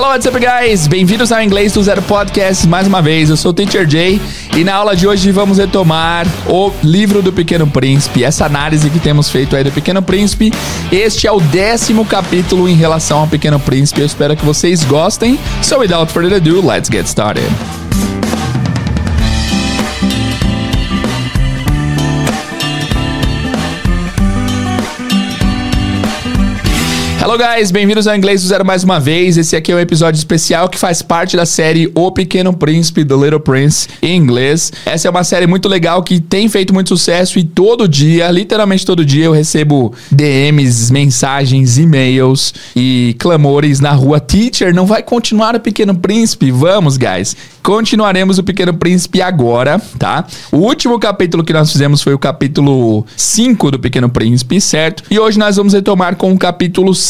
Hello, what's up, guys? Bem-vindos ao Inglês do Zero Podcast mais uma vez. Eu sou o Teacher Jay e na aula de hoje vamos retomar o livro do Pequeno Príncipe, essa análise que temos feito aí do Pequeno Príncipe. Este é o décimo capítulo em relação ao Pequeno Príncipe. Eu espero que vocês gostem. So, without further ado, let's get started. Hello guys, bem-vindos ao Inglês do Zero mais uma vez. Esse aqui é um episódio especial que faz parte da série O Pequeno Príncipe, The Little Prince, em inglês. Essa é uma série muito legal que tem feito muito sucesso e todo dia, literalmente todo dia, eu recebo DMs, mensagens, e-mails e clamores na rua. Teacher, não vai continuar o Pequeno Príncipe? Vamos, guys. Continuaremos o Pequeno Príncipe agora, tá? O último capítulo que nós fizemos foi o capítulo 5 do Pequeno Príncipe, certo? E hoje nós vamos retomar com o capítulo 6.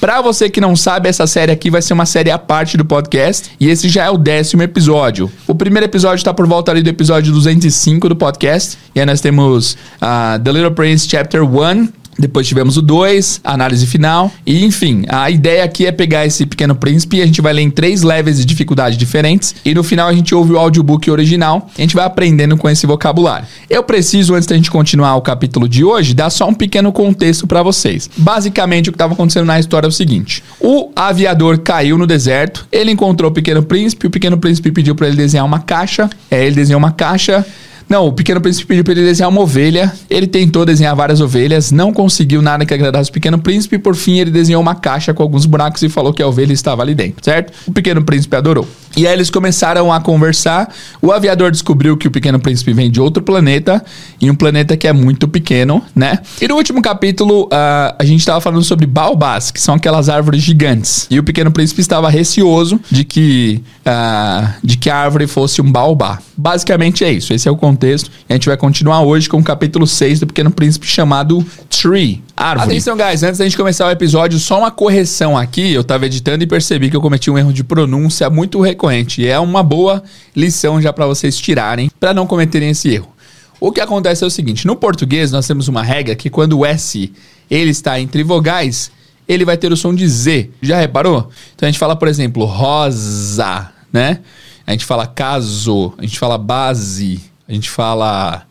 Para você que não sabe, essa série aqui vai ser uma série à parte do podcast e esse já é o décimo episódio. O primeiro episódio está por volta ali do episódio 205 do podcast. E aí nós temos uh, The Little Prince Chapter 1 depois tivemos o 2, análise final. E enfim, a ideia aqui é pegar esse Pequeno Príncipe e a gente vai ler em três levels de dificuldade diferentes. E no final a gente ouve o audiobook original. A gente vai aprendendo com esse vocabulário. Eu preciso, antes da gente continuar o capítulo de hoje, dar só um pequeno contexto para vocês. Basicamente, o que estava acontecendo na história é o seguinte: o aviador caiu no deserto, ele encontrou o Pequeno Príncipe, o Pequeno Príncipe pediu para ele desenhar uma caixa. É, ele desenhou uma caixa. Não, o Pequeno Príncipe pediu para ele desenhar uma ovelha. Ele tentou desenhar várias ovelhas, não conseguiu nada que agradasse o Pequeno Príncipe. Por fim, ele desenhou uma caixa com alguns buracos e falou que a ovelha estava ali dentro, certo? O Pequeno Príncipe adorou. E aí eles começaram a conversar. O aviador descobriu que o Pequeno Príncipe vem de outro planeta, e um planeta que é muito pequeno, né? E no último capítulo, uh, a gente estava falando sobre baobás, que são aquelas árvores gigantes. E o Pequeno Príncipe estava receoso de que, uh, de que a árvore fosse um baobá. Basicamente é isso. Esse é o contexto. E a gente vai continuar hoje com o capítulo 6 do Pequeno Príncipe chamado Tree. Árvore. Atenção, guys, antes da gente começar o episódio, só uma correção aqui. Eu estava editando e percebi que eu cometi um erro de pronúncia muito recorrente. E é uma boa lição já para vocês tirarem, para não cometerem esse erro. O que acontece é o seguinte: no português, nós temos uma regra que quando o S ele está entre vogais, ele vai ter o som de Z. Já reparou? Então a gente fala, por exemplo, rosa, né? A gente fala caso, a gente fala base, a gente fala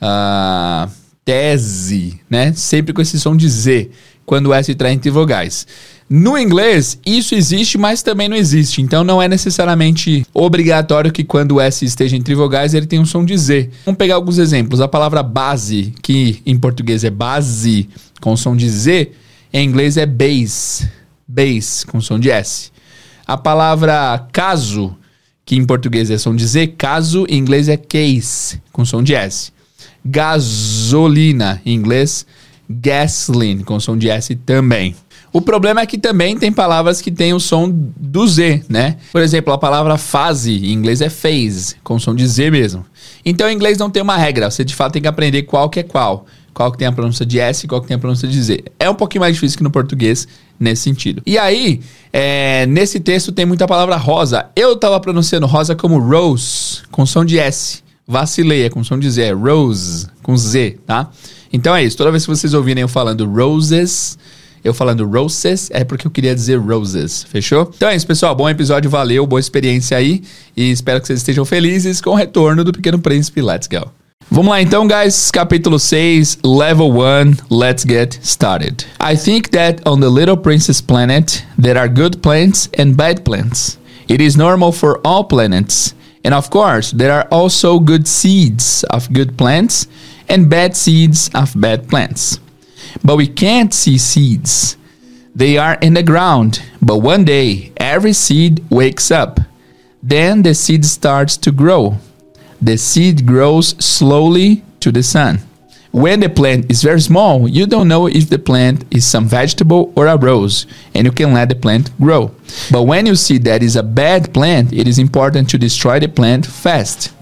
uh, tese, né? Sempre com esse som de Z, quando o S está entre vogais. No inglês, isso existe, mas também não existe. Então não é necessariamente obrigatório que quando o S esteja entre vogais ele tenha um som de Z. Vamos pegar alguns exemplos. A palavra base, que em português é base, com som de Z, em inglês é base. Base, com som de S. A palavra caso, que em português é som de Z, caso em inglês é case, com som de S. Gasolina, em inglês, gasoline, com som de S também. O problema é que também tem palavras que têm o som do Z, né? Por exemplo, a palavra fase em inglês é phase, com som de Z mesmo. Então, em inglês não tem uma regra, você de fato tem que aprender qual que é qual. Qual que tem a pronúncia de S e qual que tem a pronúncia de Z. É um pouquinho mais difícil que no português nesse sentido. E aí, é, nesse texto tem muita palavra rosa. Eu tava pronunciando rosa como rose, com som de S. Vacilei, é com som de Z, é rose, com Z, tá? Então é isso. Toda vez que vocês ouvirem eu falando roses, eu falando roses, é porque eu queria dizer roses, fechou? Então é isso, pessoal. Bom episódio, valeu, boa experiência aí. E espero que vocês estejam felizes com o retorno do Pequeno Príncipe. Let's go. Vamos lá então, guys. Capítulo 6, Level 1. Let's get started. I think that on the Little Princess planet, there are good plants and bad plants. It is normal for all planets. And of course, there are also good seeds of good plants and bad seeds of bad plants. But we can't see seeds. They are in the ground, but one day every seed wakes up. Then the seed starts to grow. The seed grows slowly to the sun. When the plant is very small, you don't know if the plant is some vegetable or a rose, and you can let the plant grow. But when you see that is a bad plant, it is important to destroy the plant fast.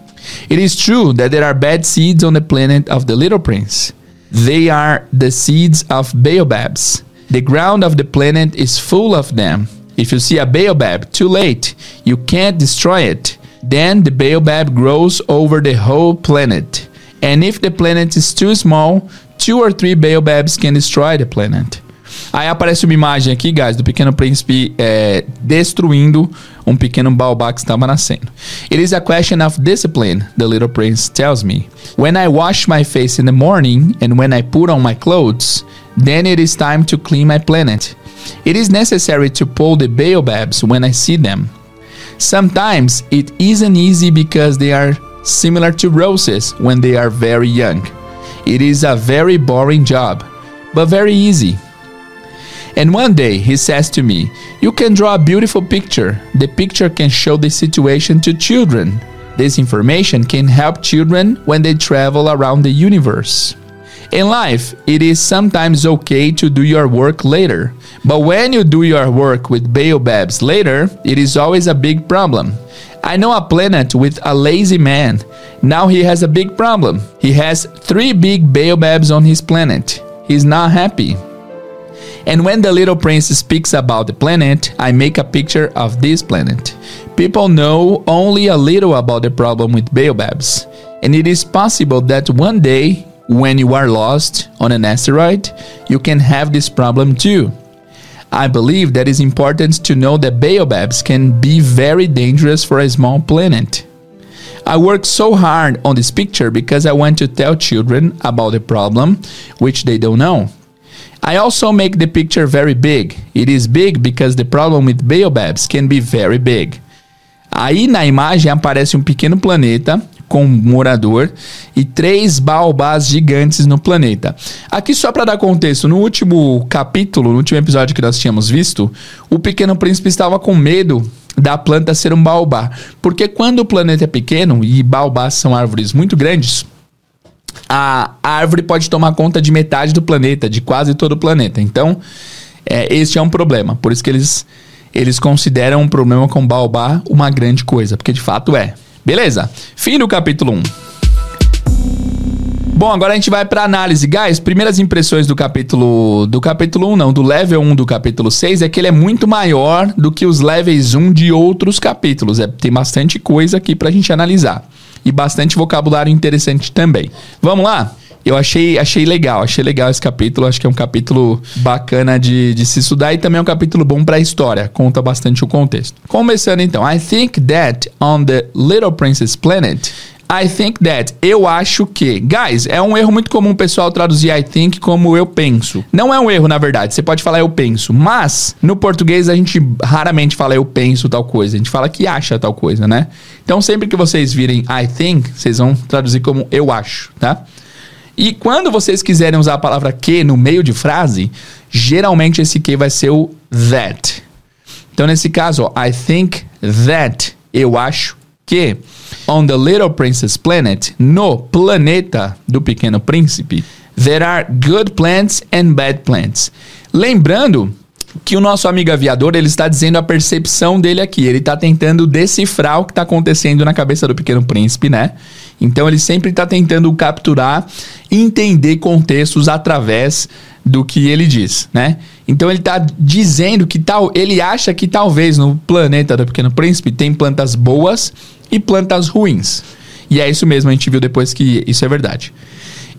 It is true that there are bad seeds on the planet of the little prince. They are the seeds of baobabs. The ground of the planet is full of them. If you see a baobab too late, you can't destroy it. Then the baobab grows over the whole planet. And if the planet is too small, two or three baobabs can destroy the planet. Aí aparece uma imagem aqui, guys, do pequeno príncipe é, destruindo um pequeno baobá que estava nascendo. It is a question of discipline, the little prince tells me. When I wash my face in the morning and when I put on my clothes, then it is time to clean my planet. It is necessary to pull the baobabs when I see them. Sometimes it isn't easy because they are similar to roses when they are very young. It is a very boring job, but very easy. And one day he says to me, You can draw a beautiful picture. The picture can show the situation to children. This information can help children when they travel around the universe. In life, it is sometimes okay to do your work later, but when you do your work with baobabs later, it is always a big problem. I know a planet with a lazy man. Now he has a big problem. He has three big baobabs on his planet. He's not happy. And when the little prince speaks about the planet, I make a picture of this planet. People know only a little about the problem with baobabs, and it is possible that one day, when you are lost on an asteroid, you can have this problem too. I believe that it's important to know that baobabs can be very dangerous for a small planet. I worked so hard on this picture because I want to tell children about the problem which they don't know. I also make the picture very big. It is big because the problem with baobabs can be very big. Aí na imagem aparece um pequeno planeta com morador e três baobás gigantes no planeta. Aqui só para dar contexto, no último capítulo, no último episódio que nós tínhamos visto, o pequeno príncipe estava com medo da planta ser um baobá, porque quando o planeta é pequeno e baobás são árvores muito grandes, a árvore pode tomar conta de metade do planeta, de quase todo o planeta. Então, é, este é um problema. Por isso que eles, eles consideram um problema com baobá uma grande coisa, porque de fato é. Beleza? Fim do capítulo 1. Bom, agora a gente vai para análise. Guys, primeiras impressões do capítulo do capítulo 1 não, do level 1 do capítulo 6 é que ele é muito maior do que os levels 1 de outros capítulos. É, tem bastante coisa aqui pra gente analisar e bastante vocabulário interessante também. Vamos lá? Eu achei, achei legal, achei legal esse capítulo. Acho que é um capítulo bacana de, de se estudar e também é um capítulo bom para a história. Conta bastante o contexto. Começando então, I think that on the Little Princess Planet, I think that. Eu acho que. Guys, é um erro muito comum o pessoal traduzir I think como eu penso. Não é um erro, na verdade. Você pode falar eu penso. Mas, no português, a gente raramente fala eu penso tal coisa. A gente fala que acha tal coisa, né? Então, sempre que vocês virem I think, vocês vão traduzir como eu acho, tá? E quando vocês quiserem usar a palavra que no meio de frase, geralmente esse que vai ser o that. Então, nesse caso, ó, I think that. Eu acho que on the Little Princess Planet, no planeta do Pequeno Príncipe, there are good plants and bad plants. Lembrando que o nosso amigo aviador ele está dizendo a percepção dele aqui. Ele está tentando decifrar o que está acontecendo na cabeça do Pequeno Príncipe, né? Então ele sempre está tentando capturar entender contextos através do que ele diz, né? Então ele está dizendo que tal, ele acha que talvez no planeta do Pequeno Príncipe tem plantas boas e plantas ruins. E é isso mesmo, a gente viu depois que isso é verdade.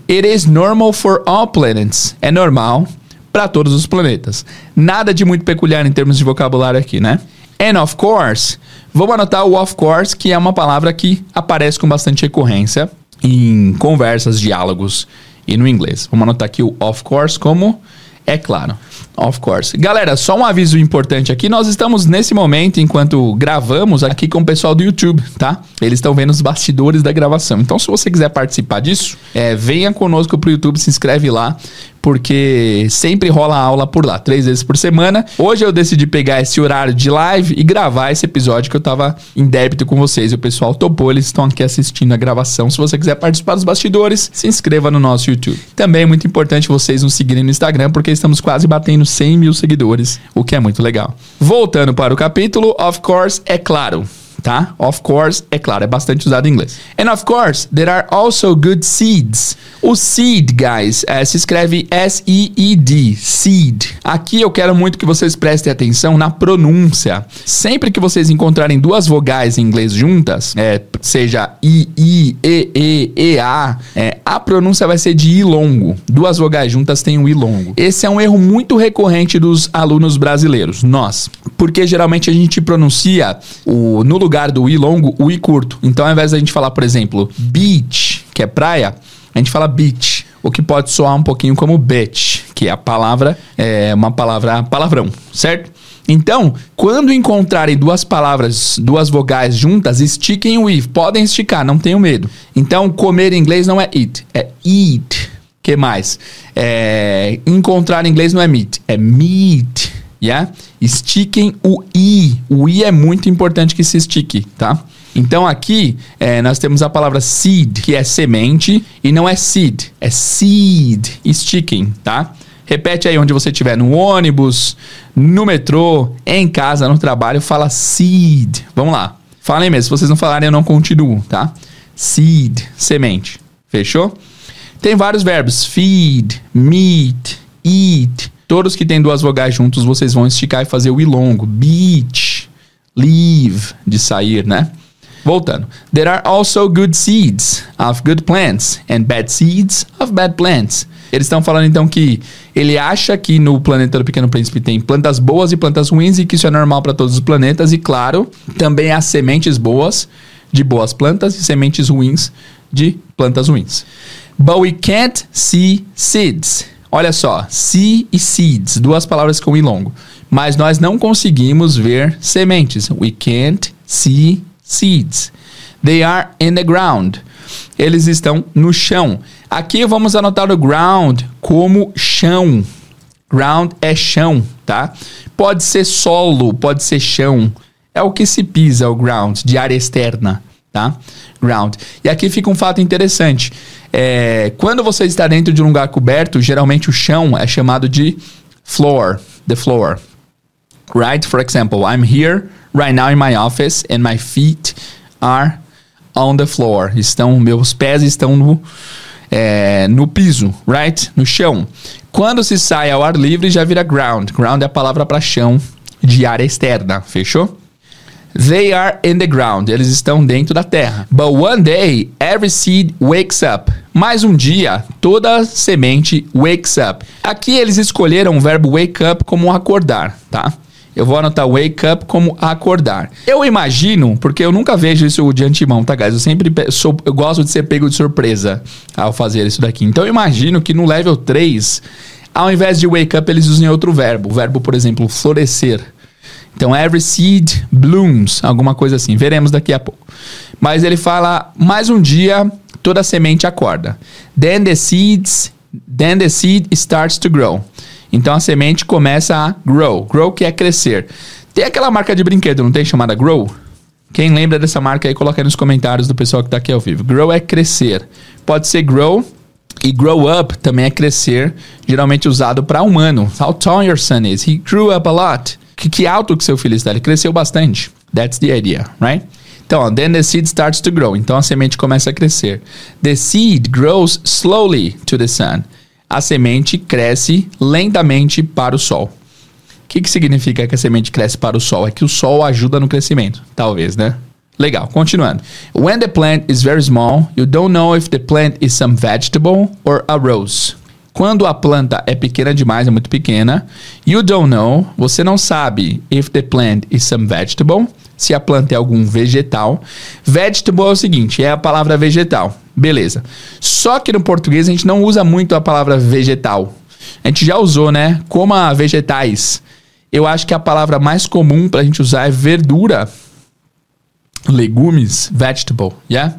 It is normal for all planets. É normal para todos os planetas. Nada de muito peculiar em termos de vocabulário aqui, né? And of course, vamos anotar o of course, que é uma palavra que aparece com bastante recorrência em conversas, diálogos e no inglês. Vamos anotar aqui o of course como é claro. Of course. Galera, só um aviso importante aqui. Nós estamos nesse momento, enquanto gravamos, aqui com o pessoal do YouTube, tá? Eles estão vendo os bastidores da gravação. Então, se você quiser participar disso, é, venha conosco pro YouTube, se inscreve lá porque sempre rola aula por lá, três vezes por semana. Hoje eu decidi pegar esse horário de live e gravar esse episódio que eu tava em débito com vocês. E o pessoal topou, eles estão aqui assistindo a gravação. Se você quiser participar dos bastidores, se inscreva no nosso YouTube. Também é muito importante vocês nos seguirem no Instagram, porque estamos quase batendo 100 mil seguidores, o que é muito legal. Voltando para o capítulo, of course, é claro tá? Of course, é claro, é bastante usado em inglês. And of course, there are also good seeds. O seed, guys, é, se escreve S-E-E-D, seed. Aqui eu quero muito que vocês prestem atenção na pronúncia. Sempre que vocês encontrarem duas vogais em inglês juntas, é, seja I, I, E, E, E, A, é, a pronúncia vai ser de I longo. Duas vogais juntas têm um I longo. Esse é um erro muito recorrente dos alunos brasileiros, nós. Porque geralmente a gente pronuncia o, no lugar do I longo, o I curto. Então ao invés da gente falar, por exemplo, beach, que é praia, a gente fala beach o que pode soar um pouquinho como bitch, que é a palavra, é uma palavra palavrão, certo? Então, quando encontrarem duas palavras, duas vogais juntas, estiquem o i. Podem esticar, não tenham medo. Então, comer em inglês não é eat, é eat. que mais? É, encontrar em inglês não é meet, é meet. Yeah? Estiquem o i. O i é muito importante que se estique, tá? Então aqui é, nós temos a palavra seed, que é semente, e não é seed, é seed. Estiquem, tá? Repete aí onde você estiver, no ônibus, no metrô, em casa, no trabalho, fala seed. Vamos lá. Falem mesmo, se vocês não falarem eu não continuo, tá? Seed, semente. Fechou? Tem vários verbos, feed, meet, eat. Todos que têm duas vogais juntos, vocês vão esticar e fazer o i longo. Beach, leave, de sair, né? Voltando. There are also good seeds of good plants and bad seeds of bad plants. Eles estão falando então que ele acha que no planeta do Pequeno Príncipe tem plantas boas e plantas ruins e que isso é normal para todos os planetas. E claro, também há sementes boas de boas plantas e sementes ruins de plantas ruins. But we can't see seeds. Olha só, see e seeds, duas palavras com i longo. Mas nós não conseguimos ver sementes. We can't see seeds. They are in the ground. Eles estão no chão. Aqui vamos anotar o ground como chão. Ground é chão, tá? Pode ser solo, pode ser chão. É o que se pisa, o ground, de área externa, tá? Ground. E aqui fica um fato interessante. É, quando você está dentro de um lugar coberto, geralmente o chão é chamado de floor, the floor. Right? For example, I'm here right now in my office and my feet are on the floor. Estão, meus pés estão no, é, no piso, right? No chão. Quando se sai ao ar livre, já vira ground. Ground é a palavra para chão de área externa, fechou? They are in the ground. Eles estão dentro da terra. But one day, every seed wakes up. Mais um dia, toda semente wakes up. Aqui eles escolheram o verbo wake up como acordar, tá? Eu vou anotar wake up como acordar. Eu imagino, porque eu nunca vejo isso de antemão, tá, guys? Eu sempre sou, eu gosto de ser pego de surpresa ao fazer isso daqui. Então eu imagino que no level 3, ao invés de wake up, eles usem outro verbo. O verbo, por exemplo, florescer. Então, every seed blooms, alguma coisa assim. Veremos daqui a pouco. Mas ele fala, mais um dia, toda semente acorda. Then the seeds, then the seed starts to grow. Então a semente começa a grow. Grow que é crescer. Tem aquela marca de brinquedo, não tem chamada Grow? Quem lembra dessa marca aí, coloca aí nos comentários do pessoal que está aqui ao vivo. Grow é crescer. Pode ser grow e grow up também é crescer, geralmente usado para humano. How tall your son is? He grew up a lot. Que, que alto que seu filho está? Ele cresceu bastante. That's the idea, right? Então, then the seed starts to grow. Então a semente começa a crescer. The seed grows slowly to the sun a semente cresce lentamente para o sol. O que, que significa que a semente cresce para o sol? É que o sol ajuda no crescimento, talvez, né? Legal, continuando. When the plant is very small, you don't know if the plant is some vegetable or a rose. Quando a planta é pequena demais, é muito pequena, you don't know, você não sabe if the plant is some vegetable, se a planta é algum vegetal. Vegetable é o seguinte, é a palavra vegetal. Beleza. Só que no português a gente não usa muito a palavra vegetal. A gente já usou, né? Como a vegetais. Eu acho que a palavra mais comum pra gente usar é verdura. Legumes, vegetable, yeah?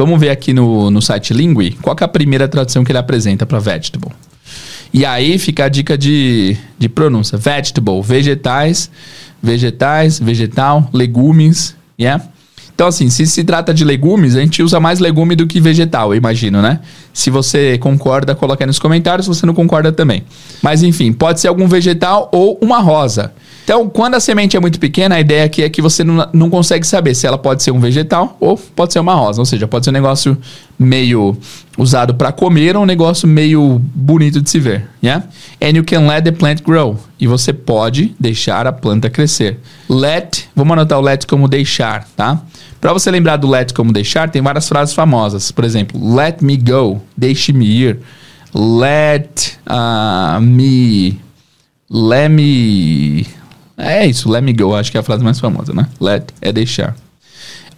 Vamos ver aqui no, no site Lingui qual é a primeira tradução que ele apresenta para vegetable. E aí fica a dica de, de pronúncia: vegetable, vegetais, vegetais, vegetal, legumes, yeah? Então, assim, se se trata de legumes, a gente usa mais legume do que vegetal, eu imagino, né? Se você concorda, coloca aí nos comentários. Se você não concorda também. Mas enfim, pode ser algum vegetal ou uma rosa. Então, quando a semente é muito pequena, a ideia aqui é que você não, não consegue saber se ela pode ser um vegetal ou pode ser uma rosa. Ou seja, pode ser um negócio meio usado para comer ou um negócio meio bonito de se ver. Yeah? And you can let the plant grow. E você pode deixar a planta crescer. Let, vamos anotar o let como deixar, tá? Para você lembrar do let como deixar, tem várias frases famosas. Por exemplo, let me go, deixe-me ir. Let uh, me. Let me. É isso, let me go, acho que é a frase mais famosa, né? Let é deixar.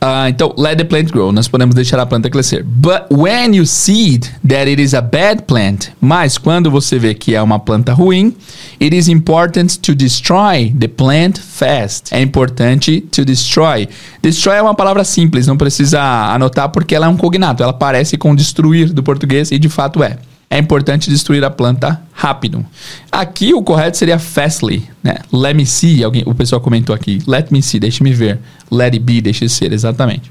Uh, então, let the plant grow. Nós podemos deixar a planta crescer. But when you see that it is a bad plant, mas quando você vê que é uma planta ruim, it is important to destroy the plant fast. É importante to destroy. Destroy é uma palavra simples, não precisa anotar porque ela é um cognato. Ela parece com destruir do português e de fato é é importante destruir a planta rápido. Aqui o correto seria fastly, né? Let me see, alguém, o pessoal comentou aqui. Let me see, deixe-me ver. Let it be, deixe ser, exatamente.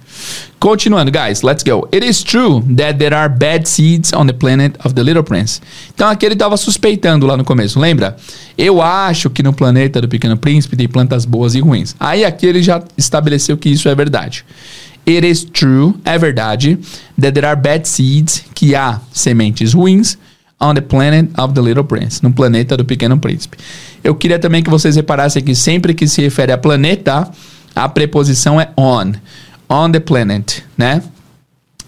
Continuando, guys, let's go. It is true that there are bad seeds on the planet of the Little Prince. Então aqui ele estava suspeitando lá no começo, lembra? Eu acho que no planeta do Pequeno Príncipe tem plantas boas e ruins. Aí aqui ele já estabeleceu que isso é verdade. It is true, é verdade, that there are bad seeds, que há sementes ruins on the planet of the Little Prince, no planeta do Pequeno Príncipe. Eu queria também que vocês reparassem que sempre que se refere a planeta, a preposição é on. On the planet, né?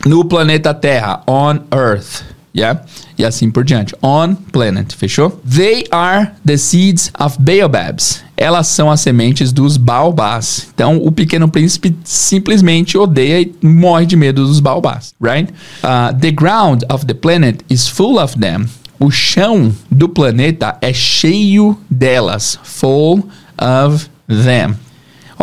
No planeta Terra, on Earth yeah? E assim por diante. On planet, fechou? They are the seeds of baobabs. Elas são as sementes dos baobás. Então, o pequeno príncipe simplesmente odeia e morre de medo dos baobás, right? Uh, the ground of the planet is full of them. O chão do planeta é cheio delas. Full of them.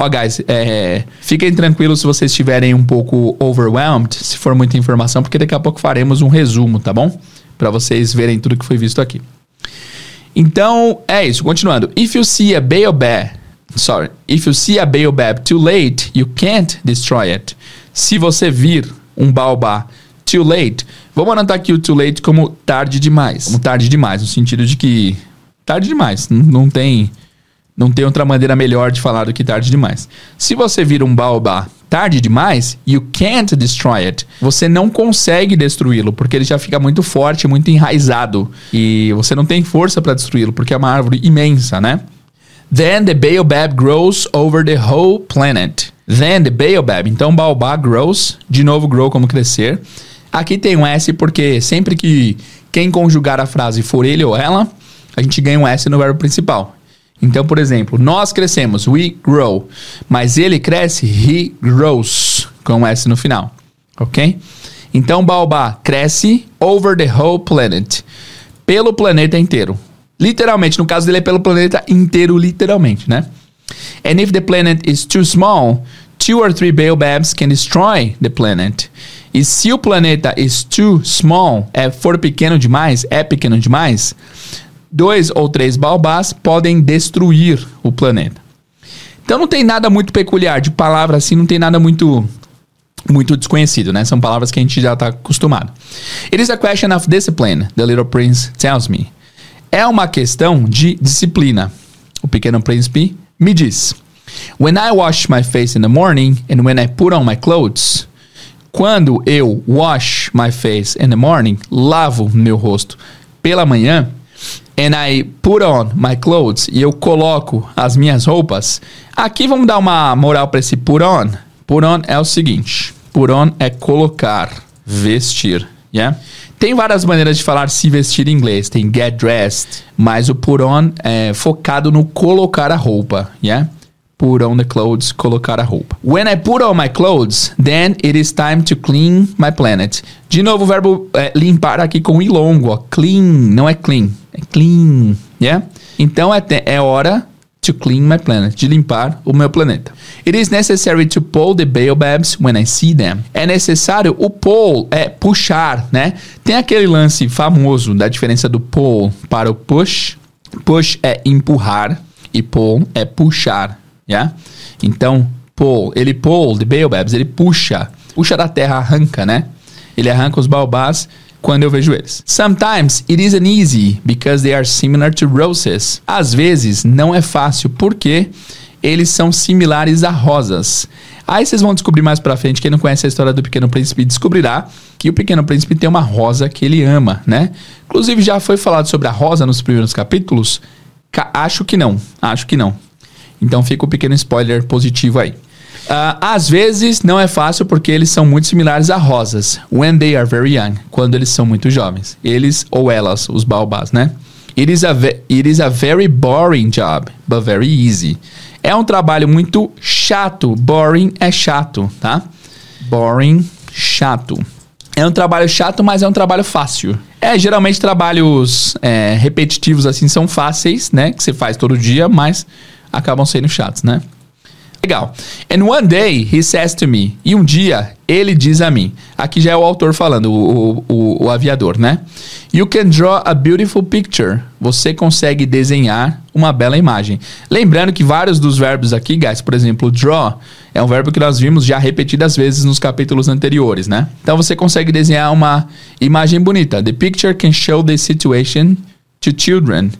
Ó, oh, guys, é, fiquem tranquilos se vocês estiverem um pouco overwhelmed, se for muita informação, porque daqui a pouco faremos um resumo, tá bom? Para vocês verem tudo que foi visto aqui. Então, é isso. Continuando. If you see a baobab, sorry, if you see a baobab too late, you can't destroy it. Se você vir um baobá too late, vamos anotar aqui o too late como tarde demais. Como tarde demais, no sentido de que tarde demais, não, não tem não tem outra maneira melhor de falar do que tarde demais. Se você vira um baobá tarde demais, you can't destroy it. Você não consegue destruí-lo, porque ele já fica muito forte, muito enraizado. E você não tem força para destruí-lo, porque é uma árvore imensa, né? Then the baobab grows over the whole planet. Then the baobab, então baobá grows, de novo grow como crescer. Aqui tem um S porque sempre que quem conjugar a frase for ele ou ela, a gente ganha um S no verbo principal. Então, por exemplo, nós crescemos, we grow, mas ele cresce, he grows, com S no final, ok? Então, baobá cresce over the whole planet, pelo planeta inteiro. Literalmente, no caso dele é pelo planeta inteiro, literalmente, né? And if the planet is too small, two or three baobabs can destroy the planet. E se o planeta is too small, é for pequeno demais, é pequeno demais, dois ou três baobás podem destruir o planeta. Então não tem nada muito peculiar de palavra assim, não tem nada muito muito desconhecido, né? São palavras que a gente já está acostumado. It is a question of discipline, the little prince tells me. É uma questão de disciplina. O pequeno príncipe me diz. When I wash my face in the morning and when I put on my clothes, quando eu wash my face in the morning, lavo meu rosto pela manhã, and I put on my clothes e eu coloco as minhas roupas. Aqui vamos dar uma moral para esse put on. Put on é o seguinte: put on é colocar, vestir, yeah? Tem várias maneiras de falar se vestir em inglês. Tem get dressed, mas o put on é focado no colocar a roupa, yeah? Put on the clothes, colocar a roupa. When I put on my clothes, then it is time to clean my planet. De novo, o verbo é, limpar aqui com i longo, ó. Clean, não é clean, é clean, yeah? Então é, é hora to clean my planet, de limpar o meu planeta. It is necessary to pull the baobabs when I see them. É necessário o pull, é puxar, né? Tem aquele lance famoso da diferença do pull para o push. Push é empurrar e pull é puxar yeah? Então, pull, ele pull the baobabs, ele puxa, puxa da terra, arranca, né? Ele arranca os baobás quando eu vejo eles. Sometimes it isn't easy because they are similar to roses. Às vezes não é fácil porque eles são similares a rosas. Aí vocês vão descobrir mais pra frente, quem não conhece a história do Pequeno Príncipe descobrirá que o Pequeno Príncipe tem uma rosa que ele ama, né? Inclusive já foi falado sobre a rosa nos primeiros capítulos? Ca acho que não, acho que não. Então fica o um pequeno spoiler positivo aí. Uh, às vezes não é fácil porque eles são muito similares a rosas. When they are very young, quando eles são muito jovens. Eles ou elas, os baobás, né? It is, a it is a very boring job, but very easy. É um trabalho muito chato. Boring é chato, tá? Boring, chato. É um trabalho chato, mas é um trabalho fácil. É, geralmente trabalhos é, repetitivos assim são fáceis, né? Que você faz todo dia, mas acabam sendo chatos, né? Legal. And one day he says to me, e um dia ele diz a mim, aqui já é o autor falando, o, o, o, aviador, né? You can draw a beautiful picture. Você consegue desenhar uma bela imagem. Lembrando que vários dos verbos aqui, guys, por exemplo, draw, é um verbo que nós vimos já repetidas vezes nos capítulos anteriores, né? Então você consegue desenhar uma imagem bonita. The picture can show the situation to children.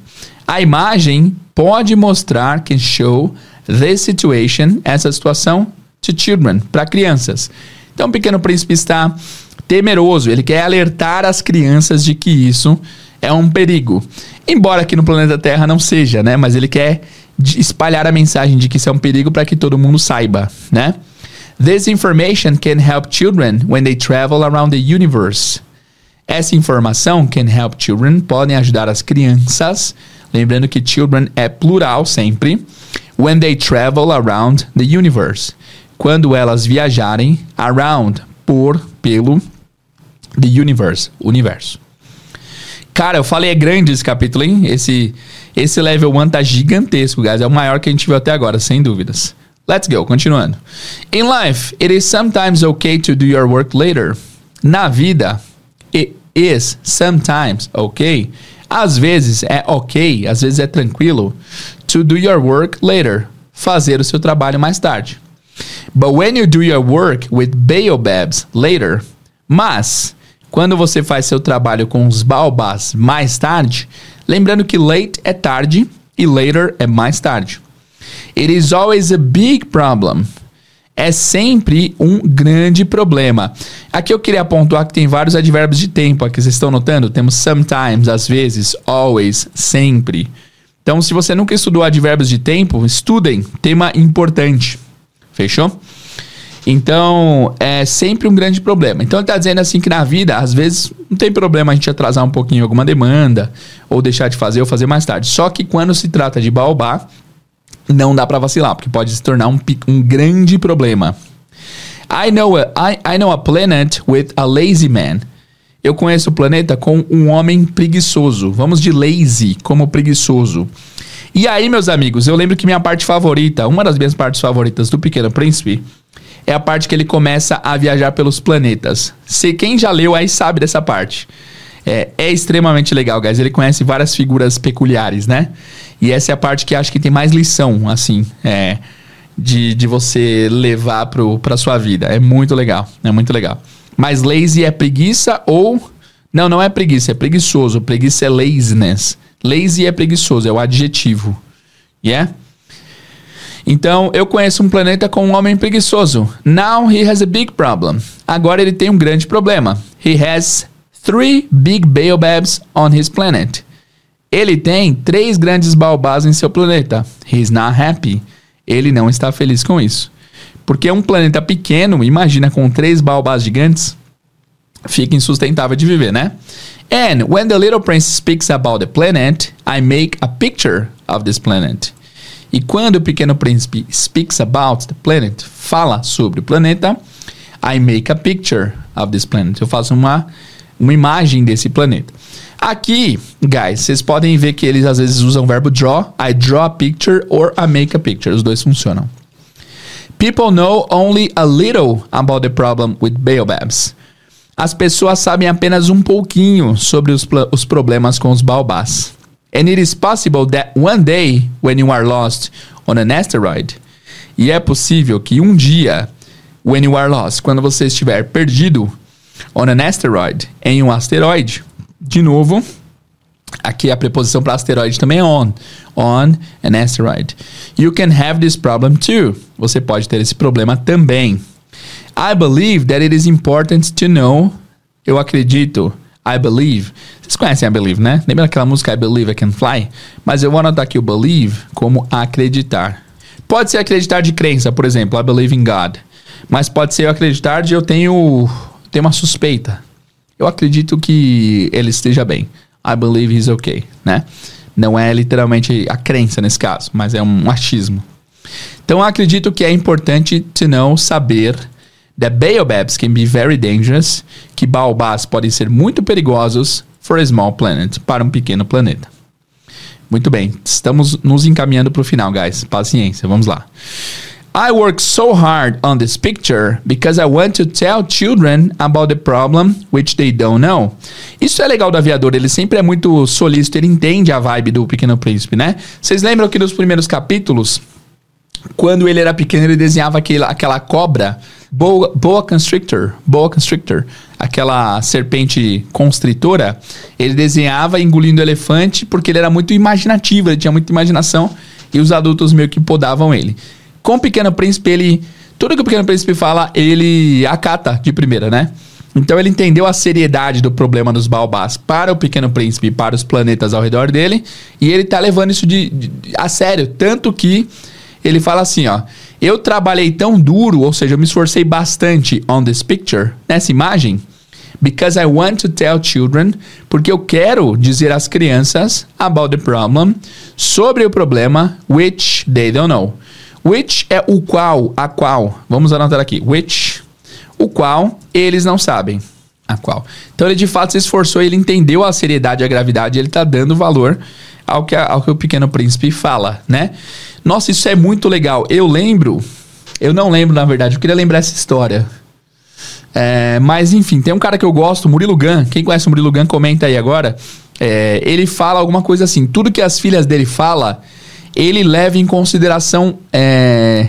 A imagem pode mostrar, can show this situation, essa situação, to children, para crianças. Então o pequeno príncipe está temeroso, ele quer alertar as crianças de que isso é um perigo. Embora aqui no planeta Terra não seja, né? Mas ele quer espalhar a mensagem de que isso é um perigo para que todo mundo saiba, né? This information can help children when they travel around the universe. Essa informação can help children, podem ajudar as crianças, lembrando que children é plural sempre when they travel around the universe. Quando elas viajarem around, por, pelo, the universe, universo. Cara, eu falei é grande esse capítulo, hein? Esse, esse level 1 tá gigantesco, guys. É o maior que a gente viu até agora, sem dúvidas. Let's go, continuando. In life, it is sometimes okay to do your work later. Na vida, it is sometimes okay. Às vezes é ok, às vezes é tranquilo to do your work later. Fazer o seu trabalho mais tarde. But when you do your work with baobabs later, mas quando você faz seu trabalho com os baobás mais tarde, lembrando que late é tarde e later é mais tarde. It is always a big problem. É sempre um grande problema. Aqui eu queria pontuar que tem vários advérbios de tempo. Aqui vocês estão notando? Temos sometimes, às vezes, always, sempre. Então, se você nunca estudou advérbios de tempo, estudem. Tema importante. Fechou? Então, é sempre um grande problema. Então, ele está dizendo assim que na vida, às vezes, não tem problema a gente atrasar um pouquinho alguma demanda, ou deixar de fazer, ou fazer mais tarde. Só que quando se trata de baobá, não dá para vacilar, porque pode se tornar um, um grande problema. I know, a, I, I know a planet with a lazy man. Eu conheço o planeta com um homem preguiçoso. Vamos de lazy como preguiçoso. E aí, meus amigos, eu lembro que minha parte favorita, uma das minhas partes favoritas do Pequeno Príncipe, é a parte que ele começa a viajar pelos planetas. Se quem já leu aí sabe dessa parte. É, é extremamente legal, guys. Ele conhece várias figuras peculiares, né? E essa é a parte que acho que tem mais lição, assim, é, de, de você levar pro, pra sua vida. É muito legal, é muito legal. Mas lazy é preguiça ou. Não, não é preguiça, é preguiçoso. Preguiça é laziness. Lazy é preguiçoso, é o adjetivo. Yeah? Então, eu conheço um planeta com um homem preguiçoso. Now he has a big problem. Agora ele tem um grande problema. He has three big baobabs on his planet. Ele tem três grandes baobás em seu planeta. He's not happy. Ele não está feliz com isso. Porque um planeta pequeno, imagina com três baobás gigantes, fica insustentável de viver, né? And when the little prince speaks about the planet, I make a picture of this planet. E quando o pequeno príncipe speaks about the planet, fala sobre o planeta, I make a picture of this planet. Eu faço uma, uma imagem desse planeta. Aqui, guys, vocês podem ver que eles às vezes usam o verbo draw. I draw a picture or I make a picture. Os dois funcionam. People know only a little about the problem with baobabs. As pessoas sabem apenas um pouquinho sobre os, os problemas com os baobás. And it is possible that one day, when you are lost on an asteroid, e é possível que um dia, when you are lost, quando você estiver perdido On an asteroid. Em um asteroide. De novo, aqui a preposição para asteroide também é on. On an asteroid. You can have this problem too. Você pode ter esse problema também. I believe that it is important to know. Eu acredito. I believe. Vocês conhecem I believe, né? Lembra aquela música I believe I can fly? Mas eu vou anotar aqui o believe como acreditar. Pode ser acreditar de crença, por exemplo, I believe in God. Mas pode ser eu acreditar de eu tenho, tenho uma suspeita. Eu acredito que ele esteja bem. I believe he's okay, né? Não é literalmente a crença nesse caso, mas é um achismo. Então acredito que é importante to know, saber that baobabs can be very dangerous, que baobás podem ser muito perigosos for a small planet, para um pequeno planeta. Muito bem, estamos nos encaminhando para o final, guys. Paciência, vamos lá. I work so hard on this picture because I want to tell children about the problem which they don't know. Isso é legal do aviador, ele sempre é muito solícito, ele entende a vibe do Pequeno Príncipe, né? Vocês lembram que nos primeiros capítulos, quando ele era pequeno, ele desenhava aquela, aquela cobra Boa, boa Constrictor, Boa Constrictor, aquela serpente constritora, ele desenhava engolindo elefante porque ele era muito imaginativo, ele tinha muita imaginação e os adultos meio que podavam ele. Com o Pequeno Príncipe, ele. Tudo que o Pequeno Príncipe fala, ele acata de primeira, né? Então ele entendeu a seriedade do problema dos baobás para o Pequeno Príncipe e para os planetas ao redor dele, e ele tá levando isso de, de, a sério, tanto que ele fala assim, ó: "Eu trabalhei tão duro, ou seja, eu me esforcei bastante on this picture, nessa imagem, because I want to tell children, porque eu quero dizer às crianças about the problem, sobre o problema which they don't know." Which é o qual, a qual. Vamos anotar aqui. Which, o qual eles não sabem. A qual. Então ele de fato se esforçou, ele entendeu a seriedade e a gravidade, ele está dando valor ao que, ao que o Pequeno Príncipe fala, né? Nossa, isso é muito legal. Eu lembro, eu não lembro na verdade, eu queria lembrar essa história. É, mas enfim, tem um cara que eu gosto, Murilo Gun. Quem conhece o Murilo Gun, comenta aí agora. É, ele fala alguma coisa assim: tudo que as filhas dele fala, ele leva em consideração. É,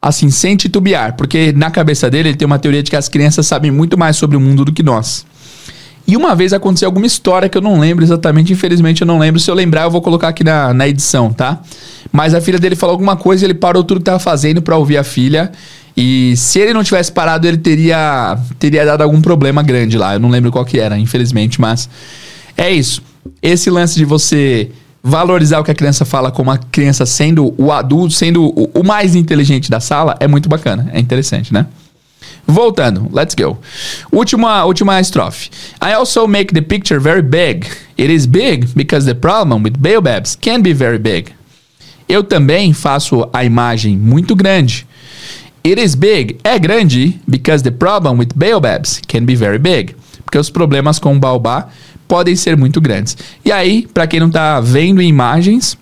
assim, sem titubear, porque na cabeça dele ele tem uma teoria de que as crianças sabem muito mais sobre o mundo do que nós. E uma vez aconteceu alguma história que eu não lembro exatamente, infelizmente eu não lembro. Se eu lembrar, eu vou colocar aqui na, na edição, tá? Mas a filha dele falou alguma coisa ele parou tudo que estava fazendo para ouvir a filha. E se ele não tivesse parado, ele teria, teria dado algum problema grande lá. Eu não lembro qual que era, infelizmente, mas é isso. Esse lance de você valorizar o que a criança fala como a criança sendo o adulto, sendo o, o mais inteligente da sala, é muito bacana. É interessante, né? Voltando, let's go. Última, última estrofe. I also make the picture very big. It is big because the problem with baobabs can be very big. Eu também faço a imagem muito grande. It is big é grande because the problem with baobabs can be very big. Porque os problemas com o baobá podem ser muito grandes. E aí, para quem não está vendo imagens,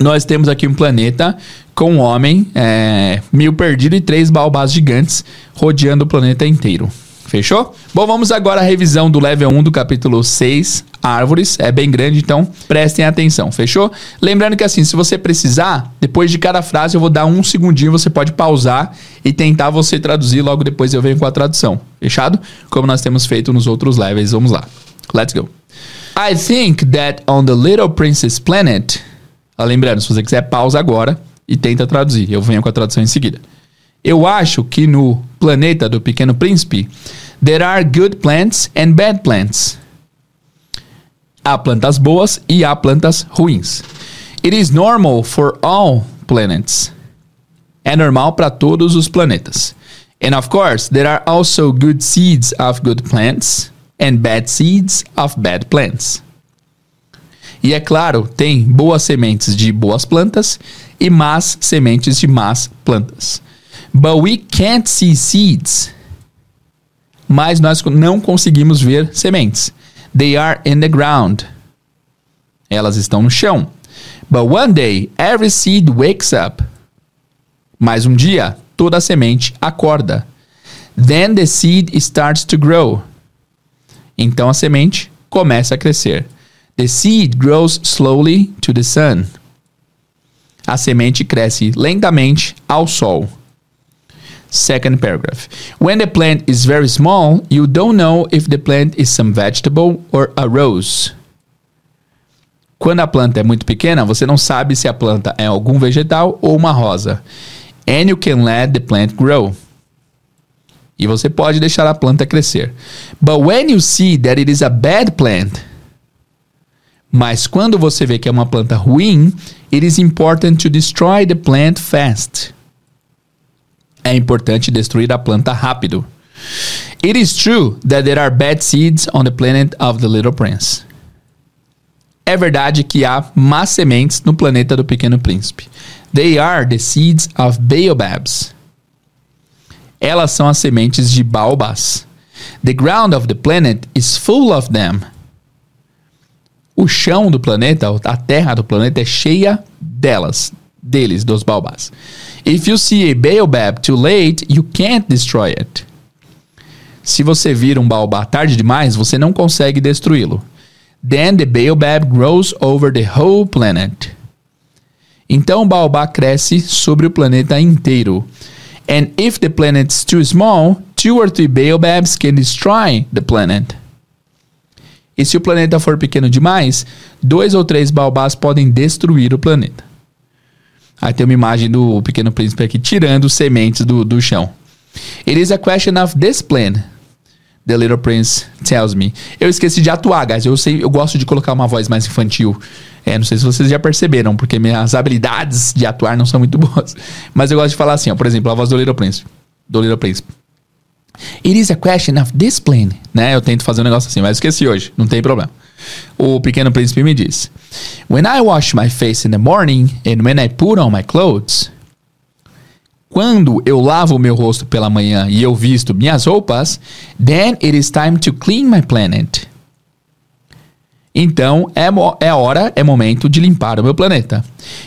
nós temos aqui um planeta com um homem, é, mil perdido e três baobás gigantes rodeando o planeta inteiro. Fechou? Bom, vamos agora à revisão do level 1 do capítulo 6, árvores. É bem grande, então prestem atenção. Fechou? Lembrando que assim, se você precisar, depois de cada frase eu vou dar um segundinho, você pode pausar e tentar você traduzir, logo depois eu venho com a tradução. Fechado? Como nós temos feito nos outros levels. Vamos lá. Let's go. I think that on the Little Princess Planet. Ah, lembrando, se você quiser, pausa agora e tenta traduzir. Eu venho com a tradução em seguida. Eu acho que no planeta do Pequeno Príncipe, there are good plants and bad plants. Há plantas boas e há plantas ruins. It is normal for all planets. É normal para todos os planetas. And of course, there are also good seeds of good plants and bad seeds of bad plants. E é claro, tem boas sementes de boas plantas e más sementes de más plantas. But we can't see seeds. Mas nós não conseguimos ver sementes. They are in the ground. Elas estão no chão. But one day, every seed wakes up. Mas um dia, toda semente acorda. Then the seed starts to grow. Então a semente começa a crescer. The seed grows slowly to the sun. A semente cresce lentamente ao sol. Second paragraph. When the plant is very small, you don't know if the plant is some vegetable or a rose. Quando a planta é muito pequena, você não sabe se a planta é algum vegetal ou uma rosa. And you can let the plant grow. E você pode deixar a planta crescer. But when you see that it is a bad plant, mas quando você vê que é uma planta ruim, it is important to destroy the plant fast. É importante destruir a planta rápido. It is true that there are bad seeds on the planet of the Little Prince. É verdade que há más sementes no planeta do Pequeno Príncipe. They are the seeds of baobabs. Elas são as sementes de baobás. The ground of the planet is full of them. O chão do planeta, a terra do planeta é cheia delas, deles, dos baobás. If you see a baobab too late, you can't destroy it. Se você vir um baobá tarde demais, você não consegue destruí-lo. Then the baobab grows over the whole planet. Então o baobá cresce sobre o planeta inteiro. And if the planet is too small, two or three baobabs can destroy the planet. E se o planeta for pequeno demais, dois ou três baobás podem destruir o planeta. Aí tem uma imagem do Pequeno Príncipe aqui tirando sementes do, do chão. It is a question of The Little Prince tells me. Eu esqueci de atuar, guys. Eu sei, eu gosto de colocar uma voz mais infantil. É, não sei se vocês já perceberam, porque minhas habilidades de atuar não são muito boas. Mas eu gosto de falar assim, ó, por exemplo, a voz do Little Prince. Do Little Prince. It is a question of discipline, né? Eu tento fazer um negócio assim, mas esqueci hoje, não tem problema. O pequeno príncipe me diz: When I wash my face in the morning and when I put on my clothes, quando eu lavo meu rosto pela manhã e eu visto minhas roupas, then it is time to clean my planet. Então é, é hora, é momento de limpar o meu planeta.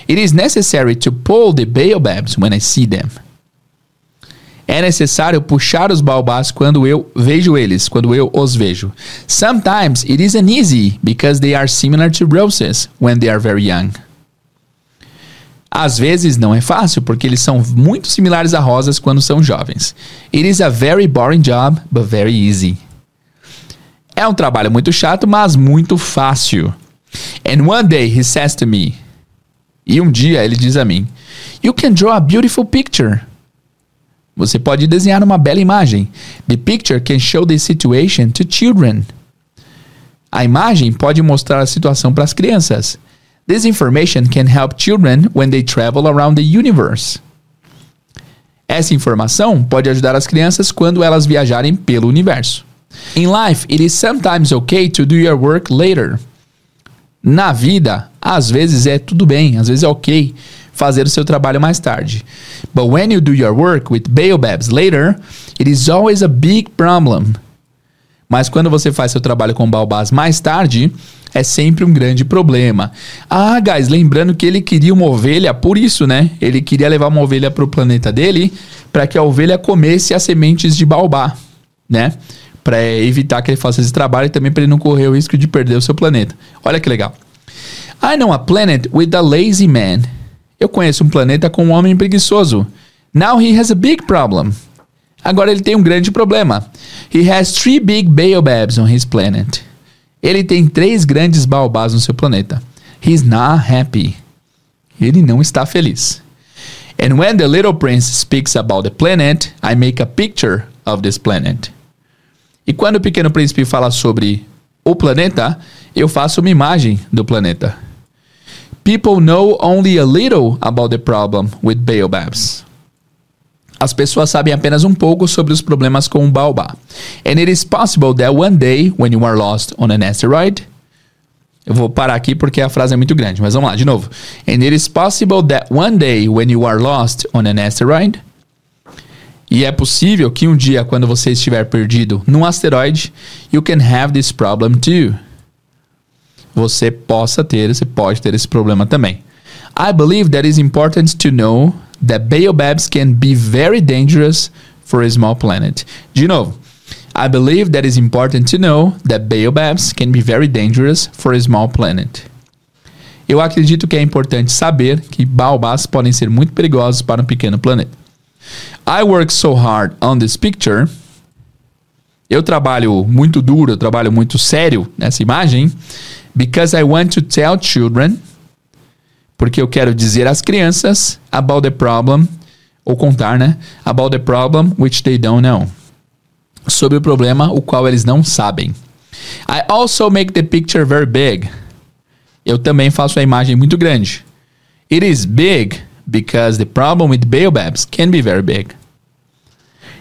It is necessary to pull the baobabs when I see them. É necessário puxar os baobás quando eu vejo eles, quando eu os vejo. Sometimes it isn't easy because they are similar to roses when they are very young. Às vezes não é fácil porque eles são muito similares a rosas quando são jovens. It is a very boring job, but very easy. É um trabalho muito chato, mas muito fácil. And one day he says to me, e um dia ele diz a mim, You can draw a beautiful picture. Você pode desenhar uma bela imagem. The picture can show the situation to children. A imagem pode mostrar a situação para as crianças. This information can help children when they travel around the universe. Essa informação pode ajudar as crianças quando elas viajarem pelo universo. In life, it is sometimes okay to do your work later. Na vida, às vezes é tudo bem, às vezes é ok fazer o seu trabalho mais tarde. But when you do your work with baobabs later, it is always a big problem. Mas quando você faz seu trabalho com baobás mais tarde, é sempre um grande problema. Ah, guys, lembrando que ele queria uma ovelha por isso, né? Ele queria levar uma ovelha para o planeta dele para que a ovelha comesse as sementes de baobá, né? Para evitar que ele faça esse trabalho e também para ele não correr o risco de perder o seu planeta. Olha que legal. I know a planet with a lazy man. Eu conheço um planeta com um homem preguiçoso. Now he has a big problem. Agora ele tem um grande problema. He has three big baobabs on his planet. Ele tem três grandes baobás no seu planeta. He's not happy. Ele não está feliz. And when the little prince speaks about the planet, I make a picture of this planet. E quando o pequeno príncipe fala sobre o planeta, eu faço uma imagem do planeta. People know only a little about the problem with baobabs. As pessoas sabem apenas um pouco sobre os problemas com o baobá. And it is possible that one day, when you are lost on an asteroid, eu vou parar aqui porque a frase é muito grande, mas vamos lá, de novo. And it is possible that one day, when you are lost on an asteroid, e é possível que um dia, quando você estiver perdido num asteroide, you can have this problem too você possa ter, você pode ter esse problema também. I believe that it's important to know that baobabs can be very dangerous for a small planet. De novo, I believe that it's important to know that baobabs can be very dangerous for a small planet. Eu acredito que é importante saber que baobás podem ser muito perigosos para um pequeno planeta. I work so hard on this picture. Eu trabalho muito duro, eu trabalho muito sério nessa imagem. Because I want to tell children. Porque eu quero dizer às crianças about the problem. Ou contar, né? About the problem which they don't know. Sobre o problema o qual eles não sabem. I also make the picture very big. Eu também faço a imagem muito grande. It is big because the problem with baobabs can be very big.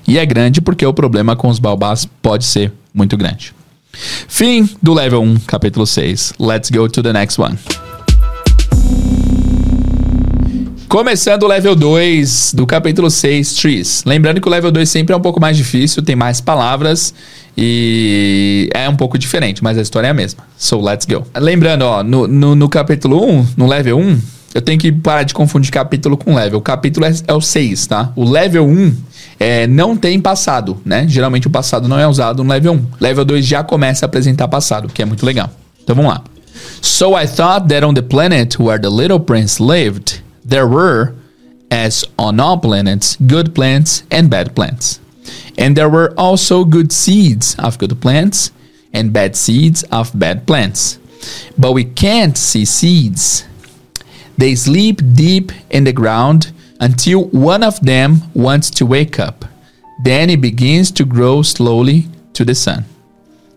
E é grande porque o problema com os baobás pode ser muito grande. Fim do level 1, capítulo 6. Let's go to the next one. Começando o level 2 do capítulo 6, Trees. Lembrando que o level 2 sempre é um pouco mais difícil, tem mais palavras e é um pouco diferente, mas a história é a mesma. So, let's go. Lembrando, ó, no, no, no capítulo 1, no level 1, eu tenho que parar de confundir capítulo com level. O capítulo é, é o 6, tá? O level 1 é, não tem passado, né? Geralmente o passado não é usado no level 1. Level 2 já começa a apresentar passado, que é muito legal. Então vamos lá. So I thought that on the planet where the little prince lived, there were, as on all planets, good plants and bad plants. And there were also good seeds of good plants and bad seeds of bad plants. But we can't see seeds. They sleep deep in the ground until one of them wants to wake up. Then it begins to grow slowly to the sun.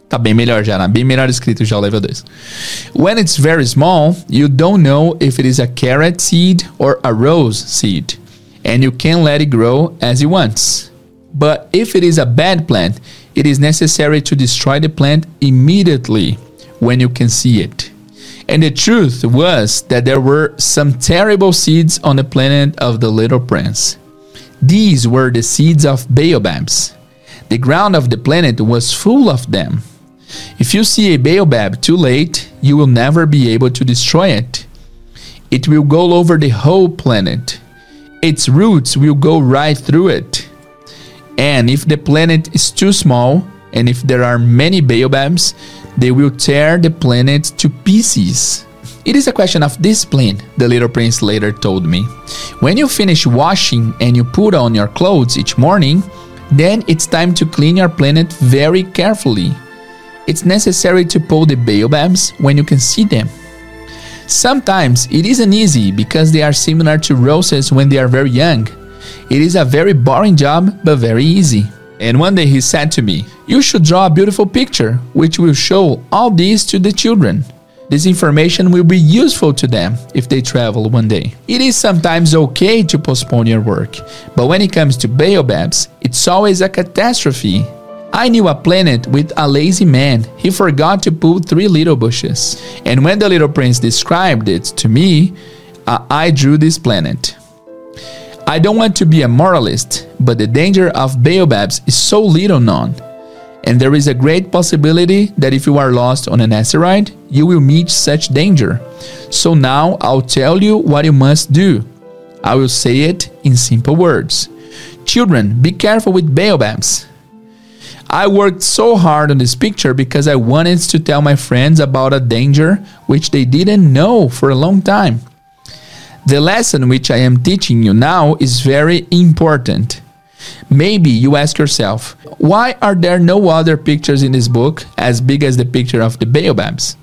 Tá bem melhor já, né? bem melhor escrito já o level 2. When it's very small, you don't know if it is a carrot seed or a rose seed, and you can let it grow as you want. But if it is a bad plant, it is necessary to destroy the plant immediately when you can see it. And the truth was that there were some terrible seeds on the planet of the little prince. These were the seeds of baobabs. The ground of the planet was full of them. If you see a baobab too late, you will never be able to destroy it. It will go over the whole planet. Its roots will go right through it. And if the planet is too small, and if there are many baobabs, they will tear the planet to pieces. It is a question of discipline, the little prince later told me. When you finish washing and you put on your clothes each morning, then it's time to clean your planet very carefully. It's necessary to pull the baobabs when you can see them. Sometimes it isn't easy because they are similar to roses when they are very young. It is a very boring job, but very easy. And one day he said to me, You should draw a beautiful picture which will show all these to the children. This information will be useful to them if they travel one day. It is sometimes okay to postpone your work, but when it comes to baobabs, it's always a catastrophe I knew a planet with a lazy man. He forgot to pull three little bushes. And when the little prince described it to me, uh, I drew this planet. I don't want to be a moralist, but the danger of baobabs is so little known. And there is a great possibility that if you are lost on an asteroid, you will meet such danger. So now I'll tell you what you must do. I will say it in simple words. Children, be careful with baobabs. I worked so hard on this picture because I wanted to tell my friends about a danger which they didn't know for a long time. The lesson which I am teaching you now is very important. Maybe you ask yourself, why are there no other pictures in this book as big as the picture of the baobabs?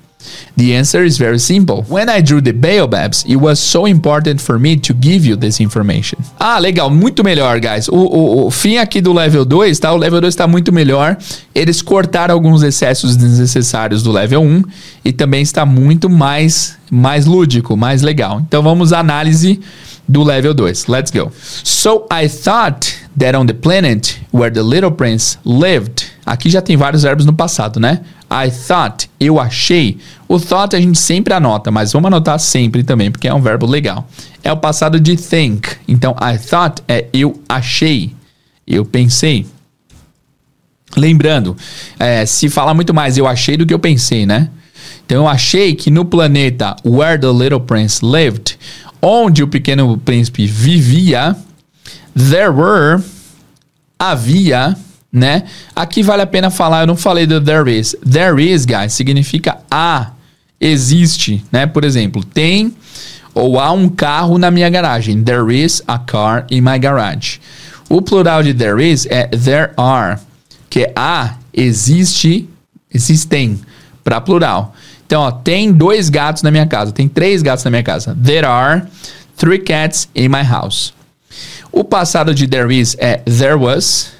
The answer is very simple. When I drew the baobabs, it was so important for me to give you this information. Ah, legal, muito melhor, guys. O, o, o fim aqui do level 2, tá? O level 2 está muito melhor. Eles cortaram alguns excessos desnecessários do level 1 e também está muito mais, mais lúdico, mais legal. Então vamos à análise do level 2. Let's go. So I thought that on the planet where the little prince lived. Aqui já tem vários verbos no passado, né? I thought, eu achei. O thought a gente sempre anota, mas vamos anotar sempre também, porque é um verbo legal. É o passado de think. Então, I thought é eu achei, eu pensei. Lembrando, é, se falar muito mais eu achei do que eu pensei, né? Então, eu achei que no planeta Where the Little Prince Lived, onde o pequeno príncipe vivia, there were, havia né? Aqui vale a pena falar, eu não falei do there is. There is, guys, significa há, existe, né? Por exemplo, tem ou há um carro na minha garagem. There is a car in my garage. O plural de there is é there are, que é há, existe, existem, para plural. Então, ó, tem dois gatos na minha casa, tem três gatos na minha casa. There are three cats in my house. O passado de there is é there was,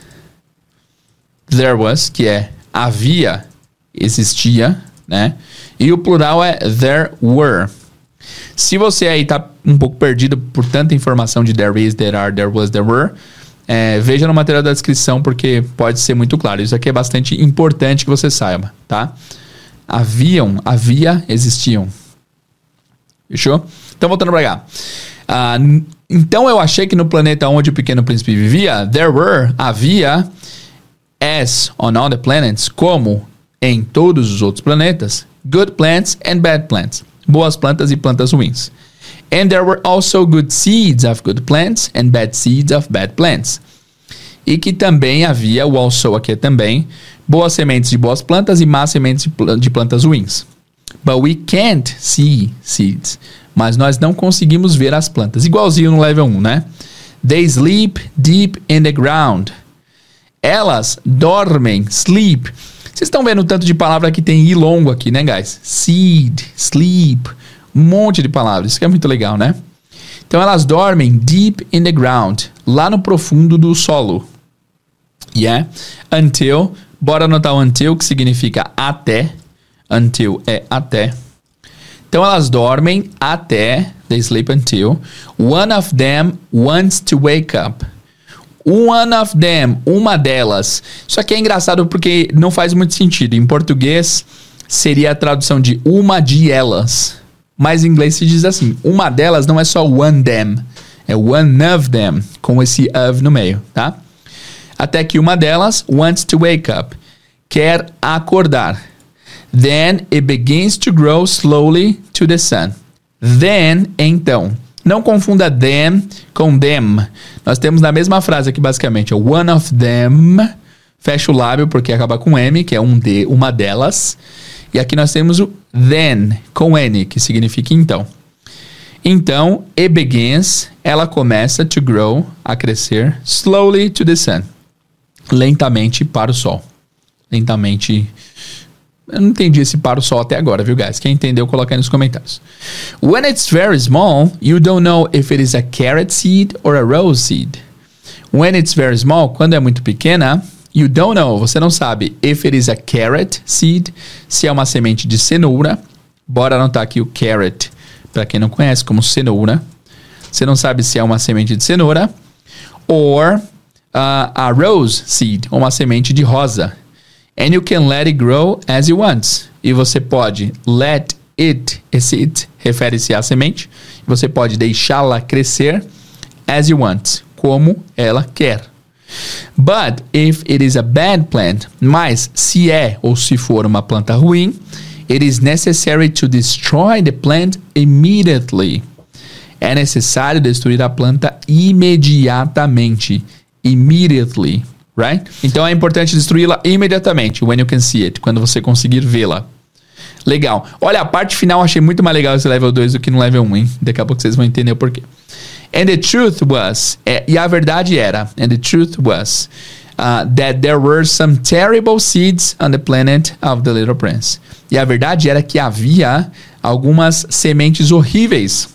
there was, que é havia, existia, né? E o plural é there were. Se você aí tá um pouco perdido por tanta informação de there is, there are, there was, there were, é, veja no material da descrição porque pode ser muito claro. Isso aqui é bastante importante que você saiba, tá? Haviam, havia, existiam. Fechou? Então voltando pra cá. Uh, então eu achei que no planeta onde o Pequeno Príncipe vivia, there were, havia, as on all the planets, como em todos os outros planetas, good plants and bad plants. Boas plantas e plantas ruins. And there were also good seeds of good plants and bad seeds of bad plants. E que também havia, o also aqui é também, boas sementes de boas plantas e más sementes de plantas ruins. But we can't see seeds. Mas nós não conseguimos ver as plantas. Igualzinho no level 1, né? They sleep deep in the ground. Elas dormem, sleep. Vocês estão vendo o tanto de palavra que tem i longo aqui, né, guys? Seed, sleep, um monte de palavras. Isso que é muito legal, né? Então elas dormem deep in the ground, lá no profundo do solo. Yeah? Until, bora anotar o until, que significa até. Until é até. Então elas dormem até, they sleep until. One of them wants to wake up. One of them, uma delas. Isso aqui é engraçado porque não faz muito sentido. Em português seria a tradução de uma de elas. Mas em inglês se diz assim: uma delas não é só one them, é one of them, com esse of no meio, tá? Até que uma delas wants to wake up, quer acordar. Then it begins to grow slowly to the sun. Then, então. Não confunda them com them. Nós temos na mesma frase aqui, basicamente, one of them. Fecha o lábio porque acaba com M, que é um de, uma delas. E aqui nós temos o then, com N, que significa então. Então, it begins, ela começa to grow, a crescer, slowly to the sun. Lentamente para o sol. Lentamente eu não entendi esse para o sol até agora, viu, guys? Quem entendeu, coloca aí nos comentários. When it's very small, you don't know if it is a carrot seed or a rose seed. When it's very small, quando é muito pequena, you don't know, você não sabe if it is a carrot seed, se é uma semente de cenoura. Bora anotar aqui o carrot, para quem não conhece, como cenoura. Você não sabe se é uma semente de cenoura or uh, a rose seed, uma semente de rosa. And you can let it grow as you want. E você pode let it, esse it refere-se à semente. Você pode deixá-la crescer as you want, como ela quer. But if it is a bad plant, mas se é ou se for uma planta ruim, it is necessary to destroy the plant immediately. É necessário destruir a planta imediatamente. Immediately right? Então é importante destruí-la imediatamente, when you can see it, quando você conseguir vê-la. Legal. Olha, a parte final achei muito mais legal esse level 2 do que no level 1, hein? Daqui a pouco vocês vão entender o porquê. And the truth was, é, e a verdade era, and the truth was, uh, that there were some terrible seeds on the planet of the Little Prince. E a verdade era que havia algumas sementes horríveis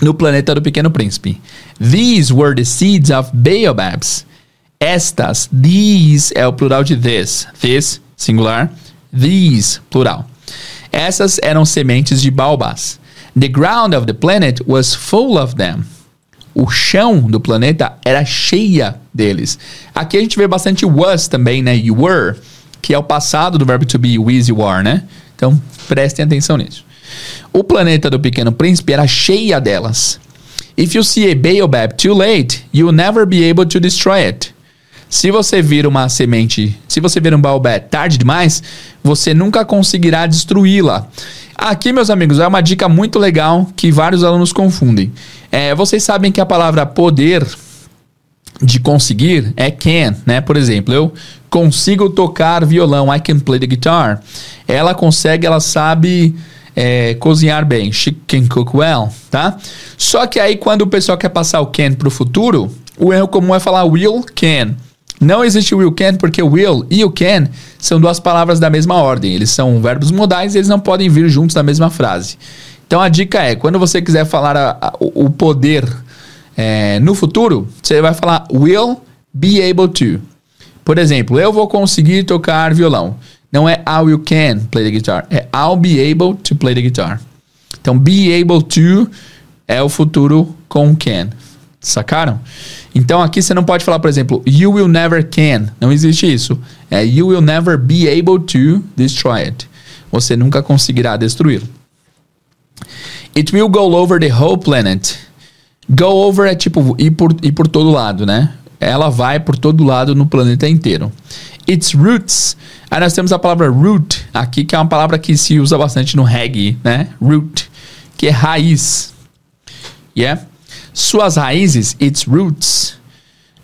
no planeta do Pequeno Príncipe. These were the seeds of baobabs estas, these é o plural de this. This, singular. These, plural. Essas eram sementes de baobás. The ground of the planet was full of them. O chão do planeta era cheia deles. Aqui a gente vê bastante was também, né? You were, que é o passado do verbo to be, was you are, né? Então, prestem atenção nisso. O planeta do Pequeno Príncipe era cheia delas. If you see a baobab too late, you'll never be able to destroy it. Se você vir uma semente, se você vir um baobé tarde demais, você nunca conseguirá destruí-la. Aqui, meus amigos, é uma dica muito legal que vários alunos confundem. É, vocês sabem que a palavra poder de conseguir é can, né? Por exemplo, eu consigo tocar violão, I can play the guitar. Ela consegue, ela sabe é, cozinhar bem, she can cook well, tá? Só que aí quando o pessoal quer passar o can pro futuro, O erro comum é falar will, can. Não existe will can porque will e o can são duas palavras da mesma ordem. Eles são verbos modais e eles não podem vir juntos na mesma frase. Então a dica é, quando você quiser falar a, a, o poder é, no futuro, você vai falar will be able to. Por exemplo, eu vou conseguir tocar violão. Não é I will can play the guitar, é I'll be able to play the guitar. Então, be able to é o futuro com can. Sacaram? Então aqui você não pode falar, por exemplo, you will never can. Não existe isso. É you will never be able to destroy it. Você nunca conseguirá destruí-lo. It will go over the whole planet. Go over é tipo ir por, ir por todo lado, né? Ela vai por todo lado no planeta inteiro. Its roots. Aí nós temos a palavra root aqui, que é uma palavra que se usa bastante no reggae, né? Root, que é raiz. Yeah? Suas raízes, its roots,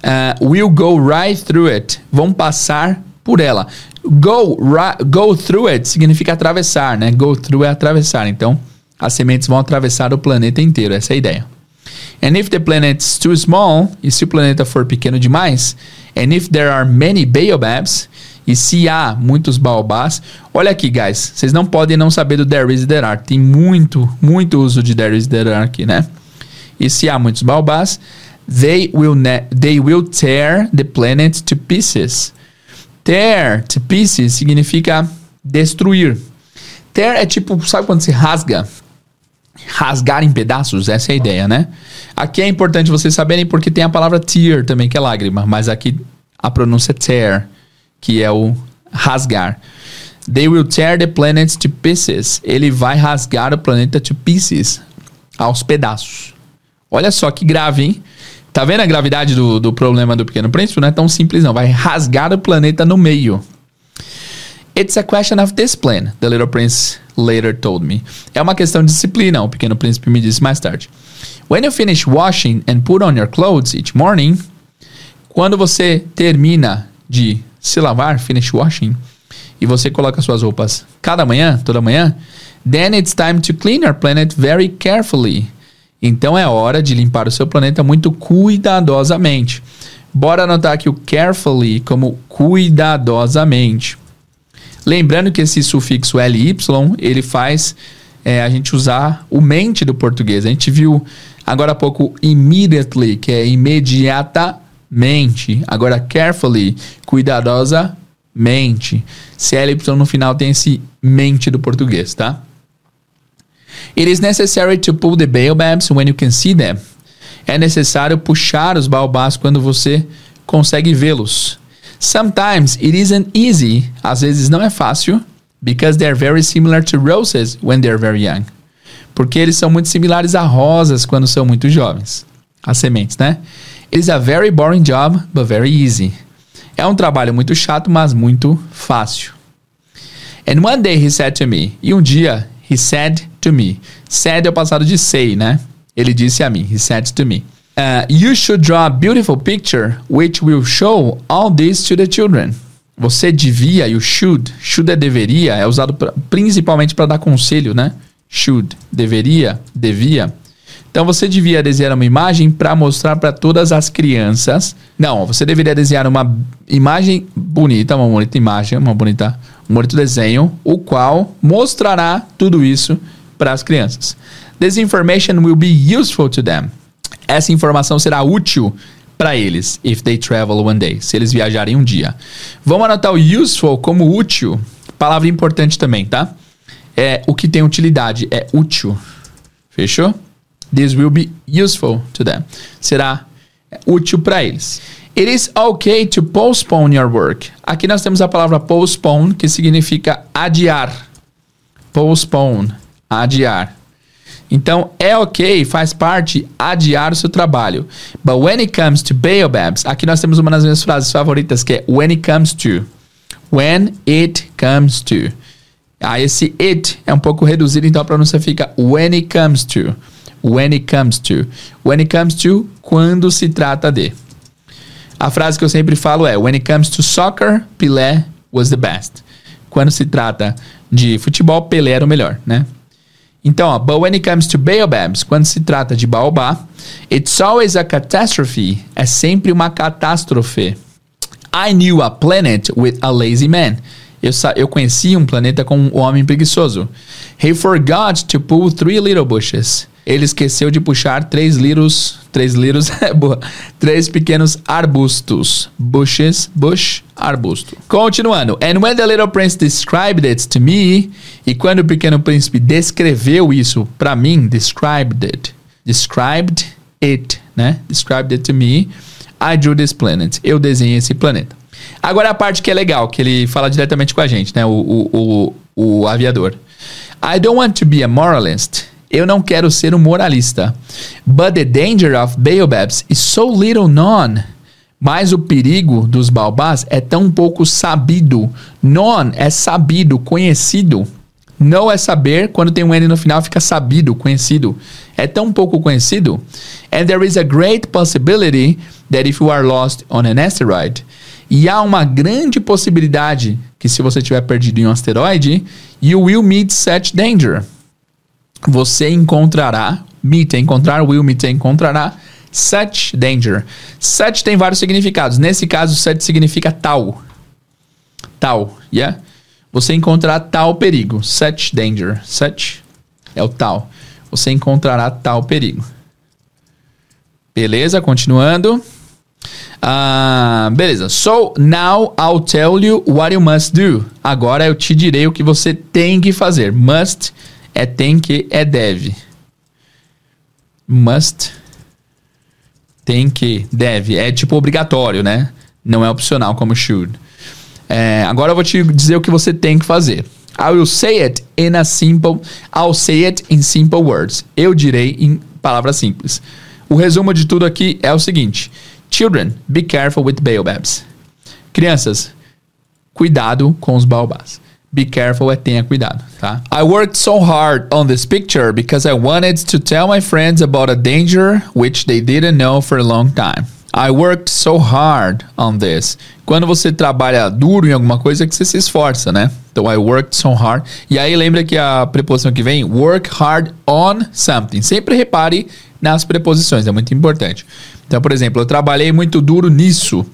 uh, will go right through it. Vão passar por ela. Go, go through it significa atravessar, né? Go through é atravessar. Então, as sementes vão atravessar o planeta inteiro. Essa é a ideia. And if the planet's too small, e se o planeta for pequeno demais, and if there are many baobabs, e se há muitos baobás, olha aqui, guys, vocês não podem não saber do there is there are. Tem muito, muito uso de there is there are aqui, né? E se há muitos baobás, they will, they will tear the planet to pieces. Tear to pieces significa destruir. Tear é tipo, sabe quando se rasga? Rasgar em pedaços, essa é a ideia, né? Aqui é importante vocês saberem porque tem a palavra tear também, que é lágrima, mas aqui a pronúncia é tear, que é o rasgar. They will tear the planet to pieces. Ele vai rasgar o planeta to pieces, aos pedaços. Olha só que grave, hein? Tá vendo a gravidade do, do problema do Pequeno Príncipe? Não é tão simples, não. Vai rasgar o planeta no meio. It's a question of discipline, the little prince later told me. É uma questão de disciplina, o Pequeno Príncipe me disse mais tarde. When you finish washing and put on your clothes each morning, quando você termina de se lavar, finish washing, e você coloca suas roupas cada manhã, toda manhã, then it's time to clean your planet very carefully. Então é hora de limpar o seu planeta muito cuidadosamente. Bora anotar aqui o carefully como cuidadosamente. Lembrando que esse sufixo ly, ele faz é, a gente usar o mente do português. A gente viu agora há pouco immediately, que é imediatamente. Agora carefully, cuidadosamente. CLY no final tem esse mente do português, tá? It is necessary to pull the baobabs when you can see them. É necessário puxar os baobás quando você consegue vê-los. Sometimes it isn't easy. Às vezes não é fácil. Because they're very similar to roses when they're very young. Porque eles são muito similares a rosas quando são muito jovens. As sementes, né? It is a very boring job, but very easy. É um trabalho muito chato, mas muito fácil. And one day he said to me, e um dia He said to me. Said é o passado de say, né? Ele disse a mim. He said to me. Uh, you should draw a beautiful picture which will show all this to the children. Você devia, you should. Should é deveria, é usado pra, principalmente para dar conselho, né? Should, deveria, devia. Então você devia desenhar uma imagem para mostrar para todas as crianças. Não, você deveria desenhar uma imagem bonita, uma bonita imagem, uma bonita, bonito desenho, o qual mostrará tudo isso para as crianças. This information will be useful to them. Essa informação será útil para eles if they travel one day, se eles viajarem um dia. Vamos anotar o useful como útil. Palavra importante também, tá? É o que tem utilidade, é útil. Fechou? This will be useful to them. Será útil para eles. It is okay to postpone your work. Aqui nós temos a palavra postpone, que significa adiar. Postpone, adiar. Então, é ok, faz parte adiar o seu trabalho. But when it comes to baobabs, aqui nós temos uma das minhas frases favoritas, que é when it comes to. When it comes to. Ah, esse it é um pouco reduzido, então a pronúncia fica when it comes to. When it comes to. When it comes to, quando se trata de. A frase que eu sempre falo é: When it comes to soccer, Pelé was the best. Quando se trata de futebol, Pelé era o melhor, né? Então, ó, but when it comes to baobabs, quando se trata de baobá, it's always a catastrophe. É sempre uma catástrofe. I knew a planet with a lazy man. Eu, eu conheci um planeta com um homem preguiçoso. He forgot to pull three little bushes. Ele esqueceu de puxar três liros, três liros, é boa, três pequenos arbustos. Bushes, bush, arbusto. Continuando. And when the little prince described it to me, e quando o pequeno príncipe descreveu isso para mim, described it, described it, né? Described it to me, I drew this planet. Eu desenhei esse planeta. Agora a parte que é legal, que ele fala diretamente com a gente, né? O, o, o, o aviador. I don't want to be a moralist. Eu não quero ser um moralista. But the danger of baobabs is so little known. Mas o perigo dos baobás é tão pouco sabido. Known é sabido, conhecido. Know é saber, quando tem um N no final fica sabido, conhecido. É tão pouco conhecido. And there is a great possibility that if you are lost on an asteroid, e há uma grande possibilidade que se você tiver perdido em um asteroide, you will meet such danger. Você encontrará, meet, encontrar, will meet, encontrará such danger. Such tem vários significados. Nesse caso, such significa tal. Tal, yeah? Você encontrará tal perigo. Such danger. Such é o tal. Você encontrará tal perigo. Beleza? Continuando. Uh, beleza. So, now I'll tell you what you must do. Agora eu te direi o que você tem que fazer. Must é tem que, é deve. Must, tem que, deve. É tipo obrigatório, né? Não é opcional como should. É, agora eu vou te dizer o que você tem que fazer. I will say it in a simple. I'll say it in simple words. Eu direi em palavras simples. O resumo de tudo aqui é o seguinte: Children, be careful with baobabs. Crianças, cuidado com os baobás. Be careful é tenha cuidado, tá? I worked so hard on this picture because I wanted to tell my friends about a danger which they didn't know for a long time. I worked so hard on this. Quando você trabalha duro em alguma coisa, é que você se esforça, né? Então, I worked so hard. E aí, lembra que a preposição que vem, work hard on something. Sempre repare nas preposições, é muito importante. Então, por exemplo, eu trabalhei muito duro nisso.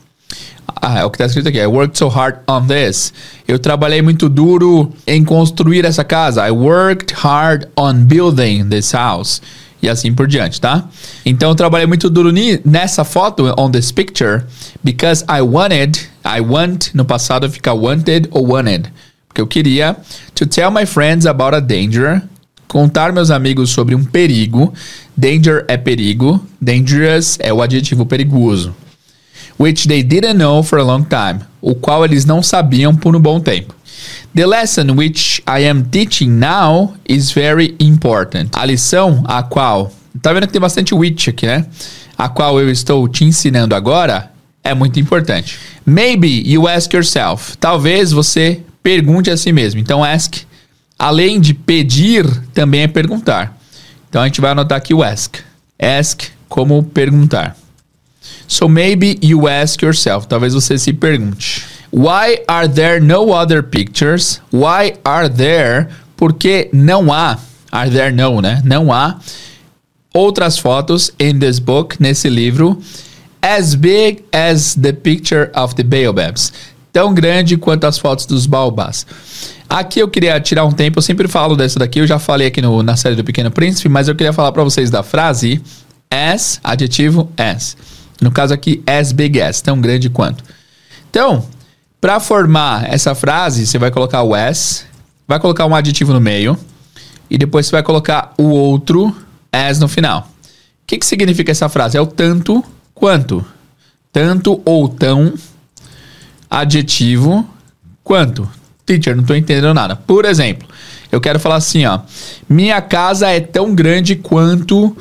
Ah, é o que está escrito aqui. I worked so hard on this. Eu trabalhei muito duro em construir essa casa. I worked hard on building this house. E assim por diante, tá? Então eu trabalhei muito duro nessa foto, on this picture, because I wanted, I want, no passado fica wanted ou wanted. Porque eu queria to tell my friends about a danger, contar meus amigos sobre um perigo. Danger é perigo, dangerous é o adjetivo perigoso which they didn't know for a long time, o qual eles não sabiam por um bom tempo. The lesson which I am teaching now is very important. A lição a qual, tá vendo que tem bastante which aqui, né? A qual eu estou te ensinando agora é muito importante. Maybe you ask yourself. Talvez você pergunte a si mesmo. Então ask, além de pedir, também é perguntar. Então a gente vai anotar aqui o ask. Ask como perguntar. So maybe you ask yourself, talvez você se pergunte, why are there no other pictures? Why are there? Porque não há, are there no, né? Não há outras fotos in this book, nesse livro, as big as the picture of the baobabs. Tão grande quanto as fotos dos baobás. Aqui eu queria tirar um tempo, eu sempre falo dessa daqui, eu já falei aqui no, na série do Pequeno Príncipe, mas eu queria falar para vocês da frase as, adjetivo as. No caso aqui, as big as, tão grande quanto. Então, para formar essa frase, você vai colocar o as, vai colocar um adjetivo no meio e depois você vai colocar o outro as no final. O que, que significa essa frase? É o tanto quanto. Tanto ou tão, adjetivo, quanto. Teacher, não estou entendendo nada. Por exemplo, eu quero falar assim, ó. Minha casa é tão grande quanto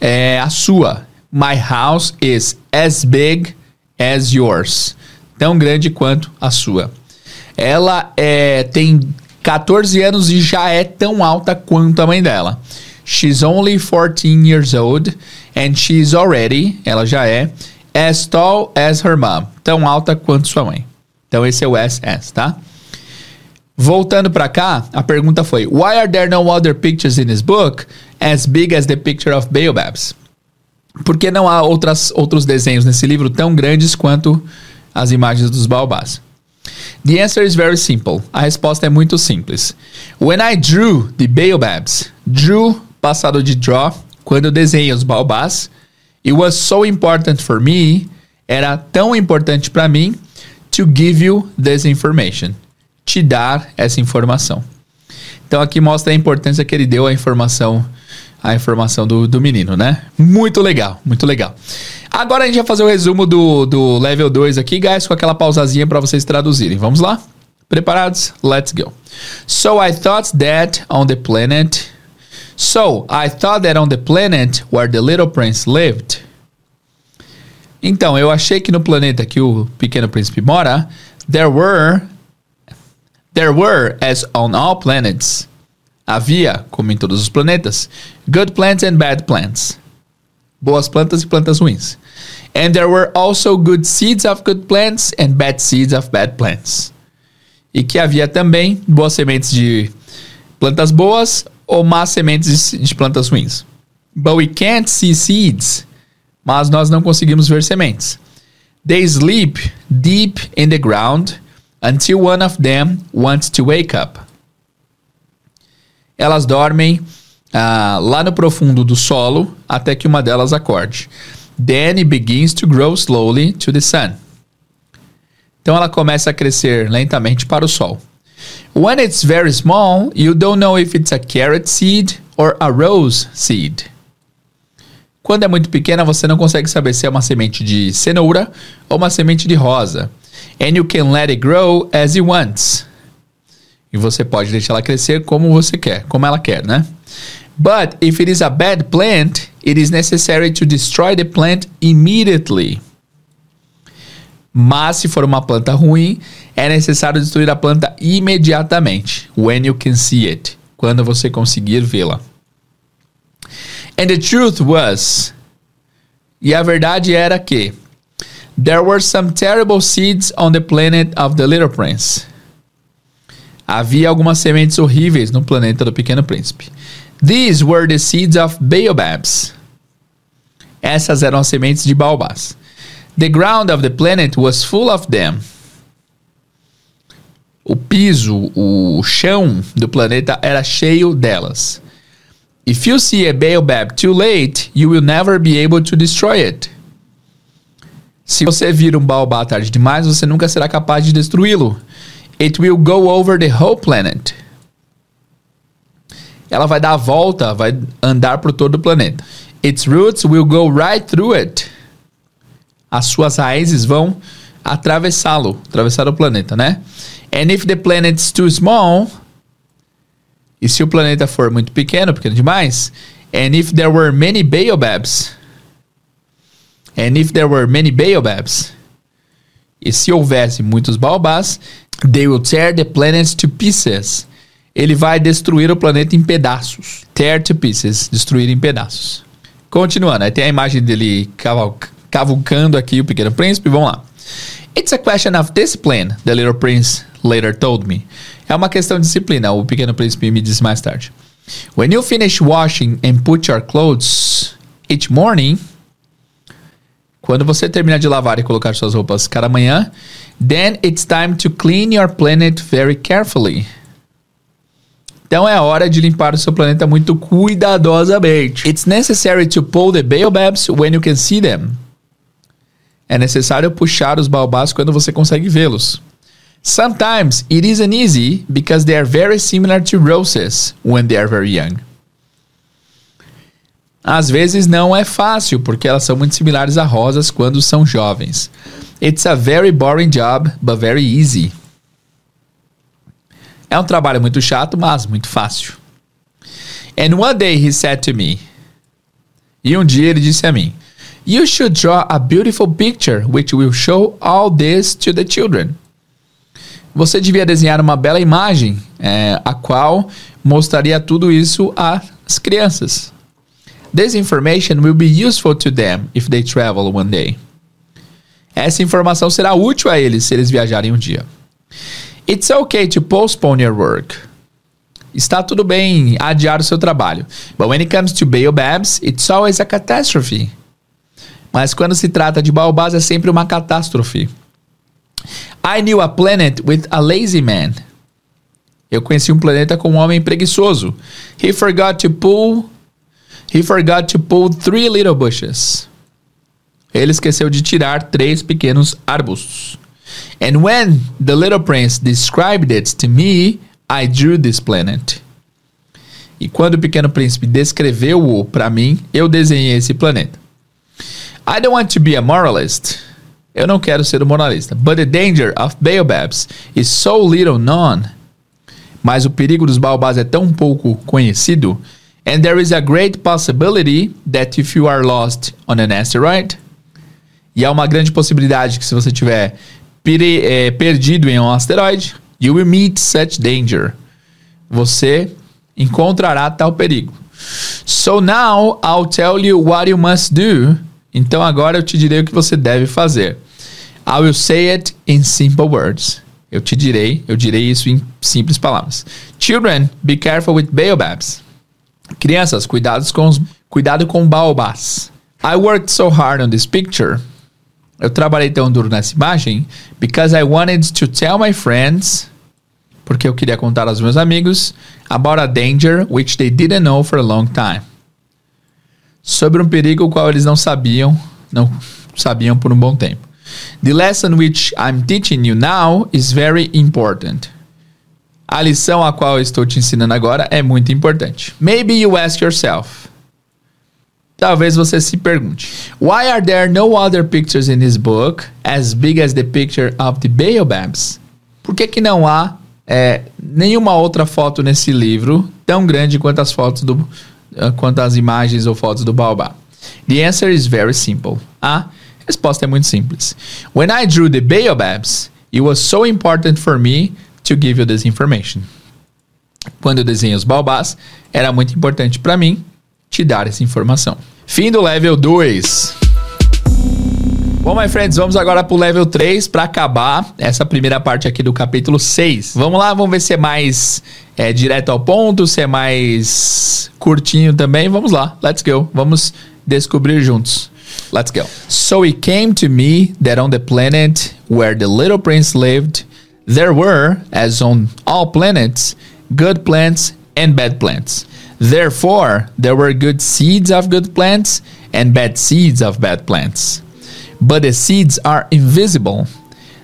é, a sua. My house is as big as yours. Tão grande quanto a sua. Ela é, tem 14 anos e já é tão alta quanto a mãe dela. She's only 14 years old and she's already, ela já é, as tall as her mom. Tão alta quanto sua mãe. Então esse é o as, tá? Voltando para cá, a pergunta foi: Why are there no other pictures in this book as big as the picture of baobabs? Por que não há outras, outros desenhos nesse livro tão grandes quanto as imagens dos baobás? The answer is very simple. A resposta é muito simples. When I drew the baobabs, drew passado de draw, quando desenhei os baobás, it was so important for me, era tão importante para mim to give you this information te dar essa informação. Então aqui mostra a importância que ele deu à informação, a informação do, do menino, né? Muito legal, muito legal. Agora a gente vai fazer o resumo do, do level 2 aqui, guys, com aquela pausazinha para vocês traduzirem. Vamos lá? Preparados? Let's go. So I thought that on the planet. So I thought that on the planet where the little prince lived. Então, eu achei que no planeta que o pequeno príncipe mora, there were There were, as on all planets, havia, como em todos os planetas, good plants and bad plants. Boas plantas e plantas ruins. And there were also good seeds of good plants and bad seeds of bad plants. E que havia também boas sementes de plantas boas ou más sementes de plantas ruins. But we can't see seeds. Mas nós não conseguimos ver sementes. They sleep deep in the ground until one of them wants to wake up. Elas dormem uh, lá no profundo do solo até que uma delas acorde. Then it begins to grow slowly to the sun. Então ela começa a crescer lentamente para o sol. When it's very small, you don't know if it's a carrot seed or a rose seed. Quando é muito pequena, você não consegue saber se é uma semente de cenoura ou uma semente de rosa. And you can let it grow as you want. E você pode deixar ela crescer como você quer, como ela quer, né? But if it is a bad plant, it is necessary to destroy the plant immediately. Mas se for uma planta ruim, é necessário destruir a planta imediatamente. When you can see it. Quando você conseguir vê-la. And the truth was. E a verdade era que There were some terrible seeds on the planet of the Little Prince. Havia algumas sementes horríveis no planeta do Pequeno Príncipe. These were the seeds of baobabs. Essas eram as sementes de baobás. The ground of the planet was full of them. O piso, o chão do planeta era cheio delas. If you see a baobab too late, you will never be able to destroy it. Se você vir um baobá tarde demais, você nunca será capaz de destruí-lo. It will go over the whole planet. Ela vai dar a volta, vai andar por todo o planeta. Its roots will go right through it. As suas raízes vão atravessá-lo, atravessar o planeta, né? And if the planet's too small, e se o planeta for muito pequeno, pequeno demais, and if there were many baobabs, And if there were many baobabs, e se houvesse muitos baobás, they will tear the planets to pieces. Ele vai destruir o planeta em pedaços. Tear to pieces, destruir em pedaços. Continuando, aí tem a imagem dele cavucando aqui o Pequeno Príncipe. Vamos lá. It's a question of discipline, the little prince later told me. É uma questão de disciplina, o Pequeno Príncipe me disse mais tarde. When you finish washing and put your clothes each morning, quando você terminar de lavar e colocar suas roupas cada manhã, then it's time to clean your planet very carefully. Então é hora de limpar o seu planeta muito cuidadosamente. It's necessary to pull the baobabs when you can see them. É necessário puxar os baobás quando você consegue vê-los. Sometimes it isn't easy because they are very similar to roses when they are very young. Às vezes não é fácil, porque elas são muito similares a rosas quando são jovens. It's a very boring job, but very easy. É um trabalho muito chato, mas muito fácil. And one day he said to me. E um dia ele disse a mim: You should draw a beautiful picture which will show all this to the children. Você devia desenhar uma bela imagem, é, a qual mostraria tudo isso às crianças. This information will be useful to them if they travel one day. Essa informação será útil a eles se eles viajarem um dia. It's okay to postpone your work. Está tudo bem adiar o seu trabalho. But when it comes to baobabs, it's always a catastrophe. Mas quando se trata de baobás, é sempre uma catástrofe. I knew a planet with a lazy man. Eu conheci um planeta com um homem preguiçoso. He forgot to pull He forgot to pull three little bushes. Ele esqueceu de tirar três pequenos arbustos. And when the little prince described it to me, I drew this planet. E quando o pequeno príncipe descreveu-o para mim, eu desenhei esse planeta. I don't want to be a moralist. Eu não quero ser um moralista. But the danger of baobabs is so little known. Mas o perigo dos baobás é tão pouco conhecido. And there is a great possibility that if you are lost on an asteroid, e há uma grande possibilidade que se você tiver é, perdido em um asteroide, you will meet such danger. Você encontrará tal perigo. So now I'll tell you what you must do então agora eu te direi o que você deve fazer. I will say it in simple words. Eu te direi, eu direi isso em simples palavras. Children, be careful with baobabs. Crianças, cuidados com os, cuidado com baobás. I worked so hard on this picture. Eu trabalhei tão duro nessa imagem because I wanted to tell my friends porque eu queria contar aos meus amigos about a danger which they didn't know for a long time sobre um perigo o qual eles não sabiam, não sabiam por um bom tempo. The lesson which I'm teaching you now is very important. A lição a qual eu estou te ensinando agora é muito importante. Maybe you ask yourself. Talvez você se pergunte: Why are there no other pictures in this book as big as the picture of the baobabs? Por que, que não há é, nenhuma outra foto nesse livro tão grande quanto as fotos do, uh, quanto às imagens ou fotos do baobá? The answer is very simple. A resposta é muito simples. When I drew the baobabs, it was so important for me to give you this information. Quando eu desenhei os baobás, era muito importante para mim te dar essa informação. Fim do level 2. Bom, my friends, vamos agora pro level 3 para acabar essa primeira parte aqui do capítulo 6. Vamos lá, vamos ver se é mais é, direto ao ponto, se é mais curtinho também. Vamos lá, let's go. Vamos descobrir juntos. Let's go. So it came to me that on the planet where the little prince lived, there were, as on all planets, good plants and bad plants. Therefore, there were good seeds of good plants and bad seeds of bad plants. But the seeds are invisible.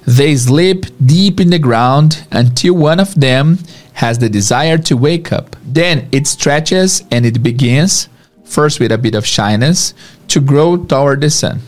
They sleep deep in the ground until one of them has the desire to wake up. Then it stretches and it begins, first with a bit of shyness, to grow toward the sun.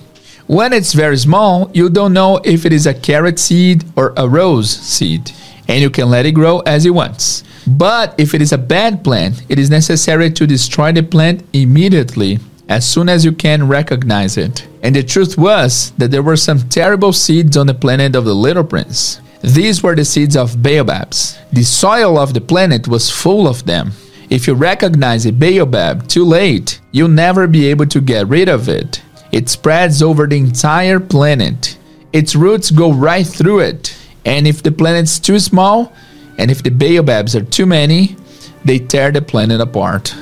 When it's very small, you don't know if it is a carrot seed or a rose seed, and you can let it grow as it wants. But if it is a bad plant, it is necessary to destroy the plant immediately as soon as you can recognize it. And the truth was that there were some terrible seeds on the planet of the little prince. These were the seeds of baobabs. The soil of the planet was full of them. If you recognize a baobab too late, you'll never be able to get rid of it. It spreads over the entire planet. Its roots go right through it. And if the planet's too small, and if the baobabs are too many, they tear the planet apart.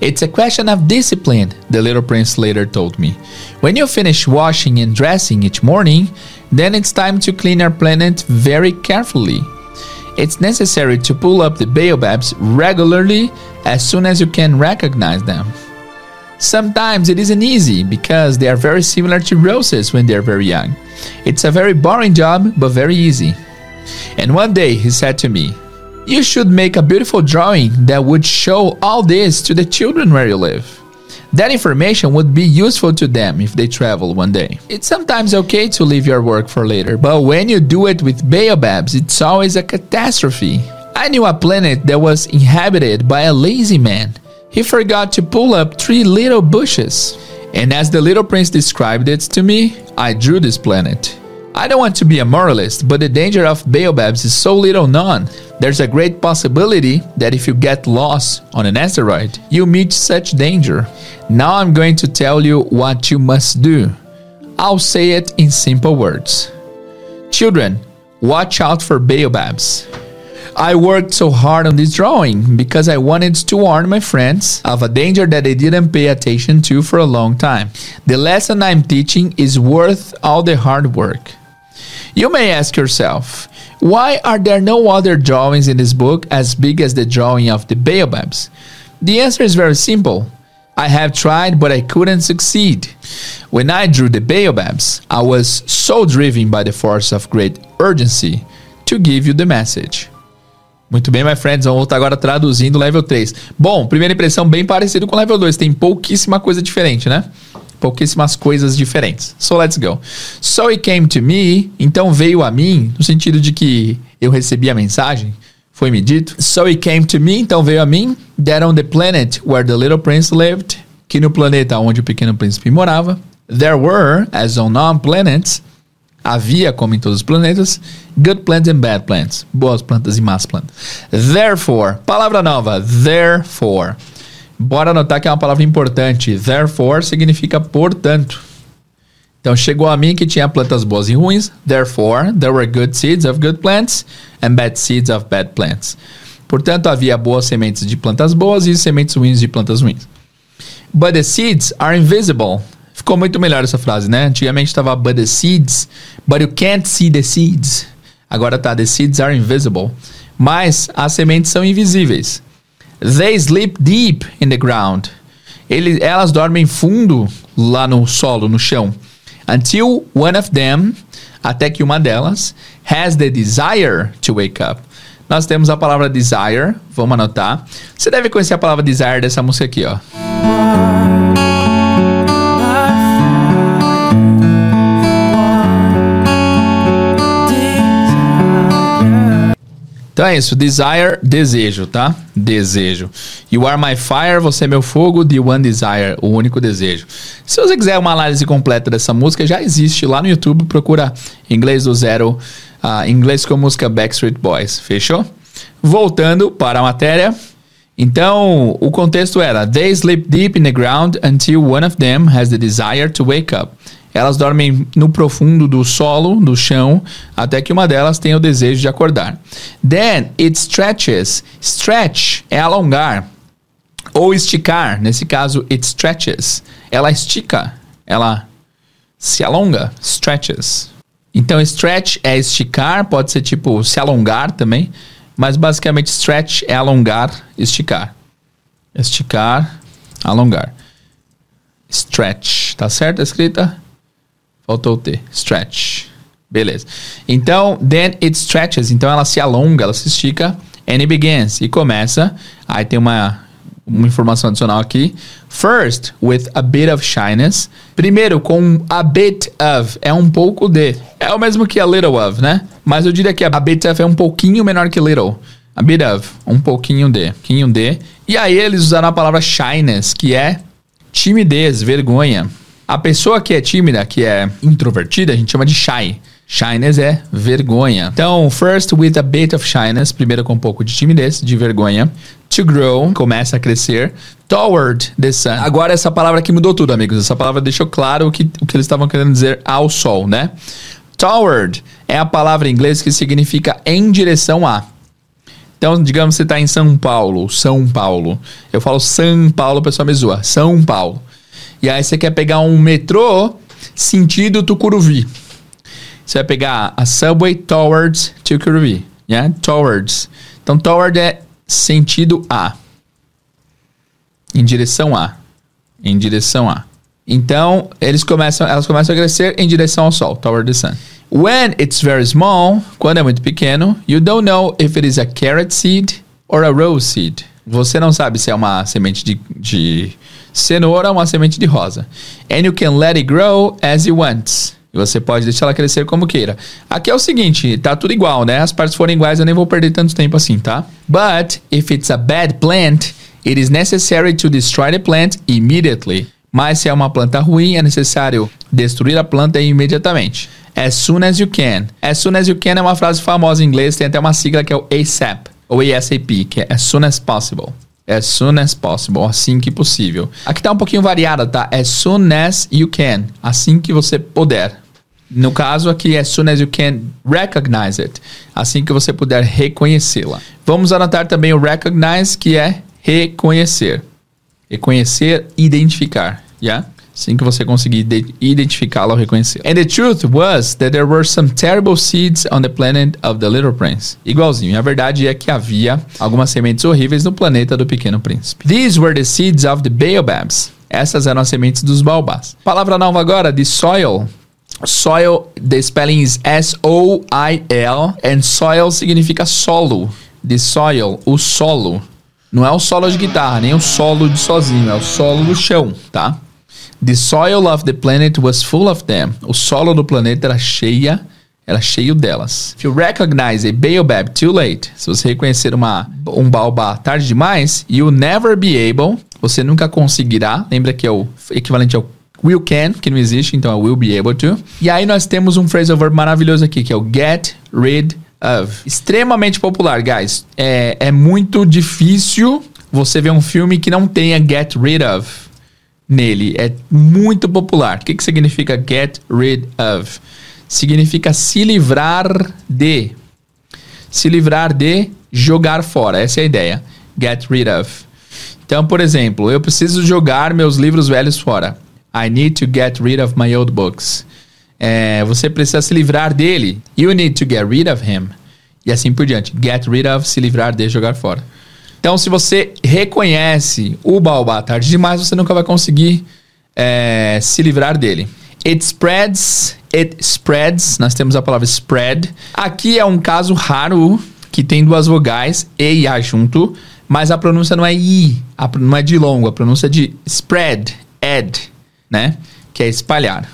It's a question of discipline, the little prince later told me. When you finish washing and dressing each morning, then it's time to clean our planet very carefully. It's necessary to pull up the baobabs regularly as soon as you can recognize them. Sometimes it isn't easy because they are very similar to roses when they're very young. It's a very boring job, but very easy. And one day he said to me, you should make a beautiful drawing that would show all this to the children where you live. That information would be useful to them if they travel one day. It's sometimes okay to leave your work for later, but when you do it with baobabs, it's always a catastrophe. I knew a planet that was inhabited by a lazy man. He forgot to pull up three little bushes. And as the little prince described it to me, I drew this planet. I don't want to be a moralist, but the danger of baobabs is so little known. There's a great possibility that if you get lost on an asteroid, you meet such danger. Now I'm going to tell you what you must do. I'll say it in simple words. Children, watch out for baobabs. I worked so hard on this drawing because I wanted to warn my friends of a danger that they didn't pay attention to for a long time. The lesson I'm teaching is worth all the hard work. You may ask yourself, why are there no other drawings in this book as big as the drawing of the baobabs? The answer is very simple. I have tried, but I couldn't succeed. When I drew the baobabs, I was so driven by the force of great urgency to give you the message. Muito bem, my friends, vamos voltar agora traduzindo level 3. Bom, primeira impressão bem parecido com level 2, tem pouquíssima coisa diferente, né? Pouquíssimas coisas diferentes. So let's go. So it came to me, então veio a mim, no sentido de que eu recebi a mensagem, foi me dito. So it came to me, então veio a mim, that on the planet where the little prince lived, que no planeta onde o pequeno príncipe morava, there were, as on all planets, havia, como em todos os planetas, good plants and bad plants, boas plantas e más plantas. Therefore, palavra nova, therefore. Bora anotar que é uma palavra importante. Therefore significa portanto. Então chegou a mim que tinha plantas boas e ruins. Therefore, there were good seeds of good plants and bad seeds of bad plants. Portanto, havia boas sementes de plantas boas e sementes ruins de plantas ruins. But the seeds are invisible. Ficou muito melhor essa frase, né? Antigamente estava but the seeds, but you can't see the seeds. Agora tá the seeds are invisible. Mas as sementes são invisíveis. They sleep deep in the ground. Ele, elas dormem fundo lá no solo, no chão. Until one of them, até que uma delas, has the desire to wake up. Nós temos a palavra desire, vamos anotar. Você deve conhecer a palavra desire dessa música aqui, ó. Então é isso, desire, desejo, tá? Desejo. You are my fire, você é meu fogo, the one desire, o único desejo. Se você quiser uma análise completa dessa música, já existe lá no YouTube, procura inglês do zero, uh, inglês com música Backstreet Boys, fechou? Voltando para a matéria. Então, o contexto era: They sleep deep in the ground until one of them has the desire to wake up. Elas dormem no profundo do solo, do chão, até que uma delas tenha o desejo de acordar. Then it stretches. Stretch é alongar ou esticar. Nesse caso, it stretches. Ela estica, ela se alonga. Stretches. Então, stretch é esticar, pode ser tipo se alongar também, mas basicamente stretch é alongar, esticar. Esticar, alongar. Stretch, tá certo a escrita? Faltou o T. Stretch. Beleza. Então, then it stretches. Então, ela se alonga, ela se estica. And it begins. E começa. Aí tem uma, uma informação adicional aqui. First, with a bit of shyness. Primeiro, com a bit of. É um pouco de. É o mesmo que a little of, né? Mas eu diria que a bit of é um pouquinho menor que little. A bit of. Um pouquinho de. Um pouquinho de. E aí eles usaram a palavra shyness, que é timidez, vergonha. A pessoa que é tímida, que é introvertida, a gente chama de shy. Shyness é vergonha. Então, first with a bit of shyness, primeiro com um pouco de timidez, de vergonha. To grow, começa a crescer. Toward the sun. Agora essa palavra aqui mudou tudo, amigos. Essa palavra deixou claro o que, o que eles estavam querendo dizer ao sol, né? Toward é a palavra em inglês que significa em direção a. Então, digamos que você está em São Paulo, São Paulo. Eu falo São Paulo, o pessoal me zoa. São Paulo. E aí você quer pegar um metrô sentido Tucuruvi. Você vai pegar a subway towards Tucuruvi, yeah? Towards. Então toward é sentido a. Em direção a. Em direção a. Então, eles começam, elas começam a crescer em direção ao sol, toward the sun. When it's very small, quando é muito pequeno, you don't know if it is a carrot seed or a rose seed. Você não sabe se é uma semente de, de Cenoura, uma semente de rosa. And you can let it grow as you want. E você pode deixar ela crescer como queira. Aqui é o seguinte, tá tudo igual, né? As partes forem iguais, eu nem vou perder tanto tempo assim, tá? But if it's a bad plant, it is necessary to destroy the plant immediately. Mas se é uma planta ruim, é necessário destruir a planta imediatamente. As soon as you can. As soon as you can é uma frase famosa em inglês, tem até uma sigla que é o ASAP, ou ASAP, que é as soon as possible. As soon as possible, assim que possível. Aqui tá um pouquinho variada, tá? As soon as you can, assim que você puder. No caso aqui, as soon as you can recognize it. Assim que você puder reconhecê-la. Vamos anotar também o recognize, que é reconhecer. Reconhecer, identificar. Yeah? Assim que você conseguir identificá-la ou reconhecer. And the truth was that there were some terrible seeds on the planet of the Little Prince. Igualzinho. A verdade é que havia algumas sementes horríveis no planeta do Pequeno Príncipe. These were the seeds of the baobabs. Essas eram as sementes dos baobás. Palavra nova agora, de soil. Soil, the spelling is S-O-I-L, and soil significa solo. The soil, o solo. Não é o solo de guitarra, nem o solo de sozinho, é o solo do chão, tá? The soil of the planet was full of them. O solo do planeta era cheia, era cheio delas. If you recognize a baobab too late, se você reconhecer uma, um baobá tarde demais, you'll never be able, você nunca conseguirá. Lembra que é o equivalente ao will can, que não existe, então é will be able to. E aí nós temos um phrasal verb maravilhoso aqui, que é o get rid of. Extremamente popular, guys. É, é muito difícil você ver um filme que não tenha get rid of nele. É muito popular. O que, que significa get rid of? Significa se livrar de. Se livrar de jogar fora. Essa é a ideia. Get rid of. Então, por exemplo, eu preciso jogar meus livros velhos fora. I need to get rid of my old books. É, você precisa se livrar dele. You need to get rid of him. E assim por diante. Get rid of, se livrar de, jogar fora. Então, se você reconhece o baobá tarde demais, você nunca vai conseguir é, se livrar dele. It spreads, it spreads. Nós temos a palavra spread. Aqui é um caso raro que tem duas vogais, E e A junto, mas a pronúncia não é I, a, não é de longo, a pronúncia é de spread, ed, né? Que é espalhar.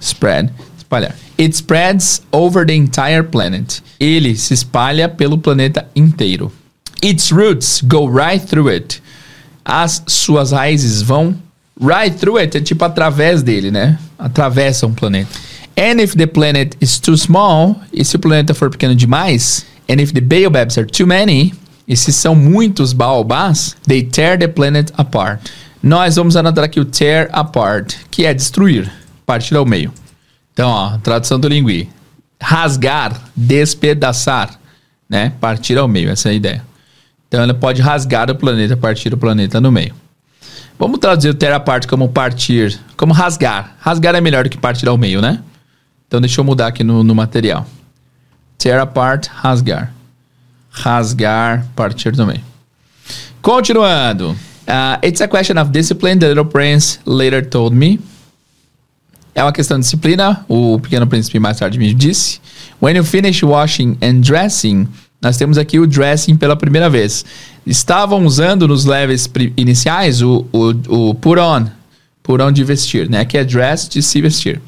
Spread, espalhar. It spreads over the entire planet. Ele se espalha pelo planeta inteiro. Its roots go right through it. As suas raízes vão right through it, é tipo através dele, né? Atravessam o planeta. And if the planet is too small, e se o planeta for pequeno demais, and if the baobabs are too many, e se são muitos baobás, they tear the planet apart. Nós vamos anotar aqui o tear apart, que é destruir, partir ao meio. Então, ó, tradução do lingui. Rasgar, despedaçar, né? Partir ao meio, essa é a ideia. Então ela pode rasgar o planeta, partir o planeta no meio. Vamos traduzir o tear apart como partir, como rasgar. Rasgar é melhor do que partir ao meio, né? Então deixa eu mudar aqui no, no material. Tear rasgar. Rasgar, partir do meio. Continuando. Uh, it's a question of discipline, the little prince later told me. É uma questão de disciplina, o pequeno príncipe mais tarde me disse. When you finish washing and dressing, nós temos aqui o dressing pela primeira vez. Estavam usando nos levels iniciais o, o, o put on, put on de vestir, né? Que é dress de se vestir.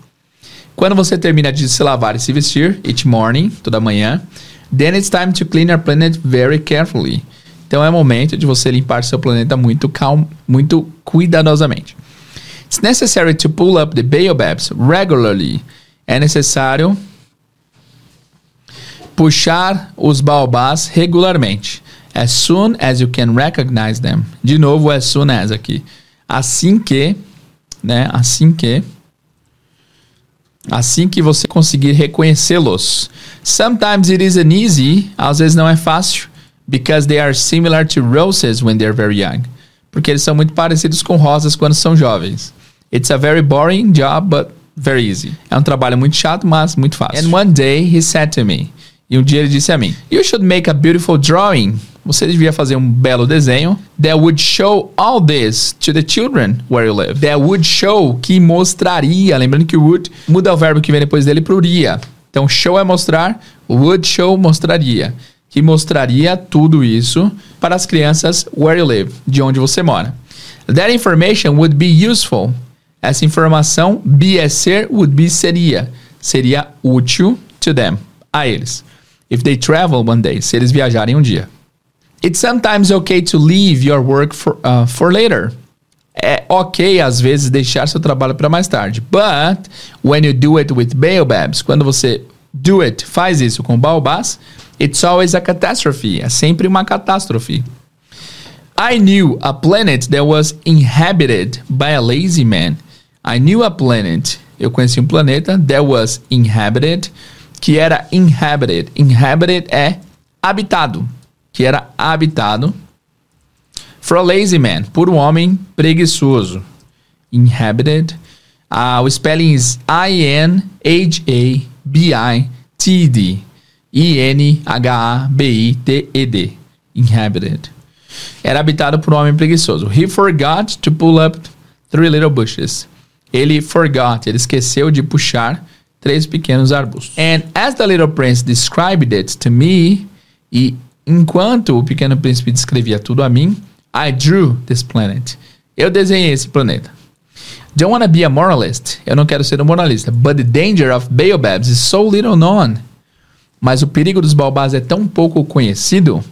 Quando você termina de se lavar e se vestir, each morning, toda manhã, then it's time to clean your planet very carefully. Então é momento de você limpar seu planeta muito calmo, muito cuidadosamente. It's necessary to pull up the baobabs regularly. É necessário puxar os baobás regularmente. As soon as you can recognize them. De novo, as soon as aqui. Assim que, né? Assim que. Assim que você conseguir reconhecê-los. Sometimes it isn't easy. Às vezes não é fácil. Because they are similar to roses when they're very young. Porque eles são muito parecidos com rosas quando são jovens. It's a very boring job, but very easy. É um trabalho muito chato, mas muito fácil. And one day he said to me. E um dia ele disse a mim: You should make a beautiful drawing. Você devia fazer um belo desenho that would show all this to the children where you live. That would show que mostraria, lembrando que would muda o verbo que vem depois dele para iria. Então show é mostrar, would show mostraria, que mostraria tudo isso para as crianças where you live, de onde você mora. That information would be useful. Essa informação be é ser, would be seria, seria útil to them, a eles if they travel one day, se eles viajarem um dia. It's sometimes okay to leave your work for, uh, for later. É ok, às vezes, deixar seu trabalho para mais tarde. But, when you do it with baobabs, quando você do it, faz isso com baobás, it's always a catastrophe. É sempre uma catástrofe. I knew a planet that was inhabited by a lazy man. I knew a planet. eu conheci um planeta that was inhabited, que era inhabited. Inhabited é habitado, que era habitado. For a lazy man, por um homem preguiçoso. Inhabited. Uh, o spelling is I-N-H-A-B-I-T-D. I-N-H-A-B-I-T-E-D. Inhabited. Era habitado por um homem preguiçoso. He forgot to pull up three little bushes. Ele forgot, ele esqueceu de puxar três pequenos arbustos. And as the little prince described it to me, e enquanto o pequeno príncipe descrevia tudo a mim, I drew this planet. Eu desenhei esse planeta. Don't wanna be a moralist. Eu não quero ser um moralista. But the danger of baobabs is so little known. Mas o perigo dos baobás é tão pouco conhecido.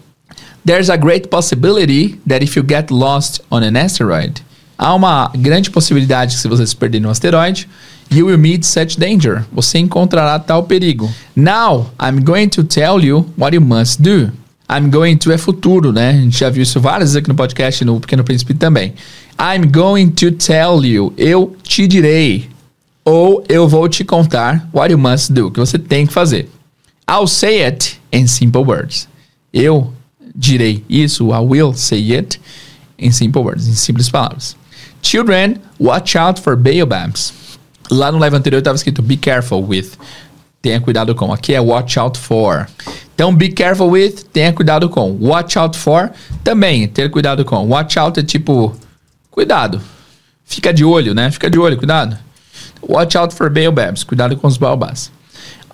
There's a great possibility that if you get lost on an asteroid, há uma grande possibilidade que se você se perder num asteroide, you will meet such danger. Você encontrará tal perigo. Now, I'm going to tell you what you must do. I'm going to é futuro, né? A gente já viu isso várias vezes aqui no podcast, no Pequeno Príncipe também. I'm going to tell you. Eu te direi. Ou eu vou te contar what you must do. Que você tem que fazer. I'll say it in simple words. Eu direi isso. I will say it in simple words. Em simples palavras. Children, watch out for baobabs. Lá no live anterior estava escrito be careful with. Tenha cuidado com. Aqui é watch out for. Então, be careful with, tenha cuidado com. Watch out for, também, ter cuidado com. Watch out é tipo, cuidado. Fica de olho, né? Fica de olho, cuidado. Watch out for baobabs, cuidado com os baobás.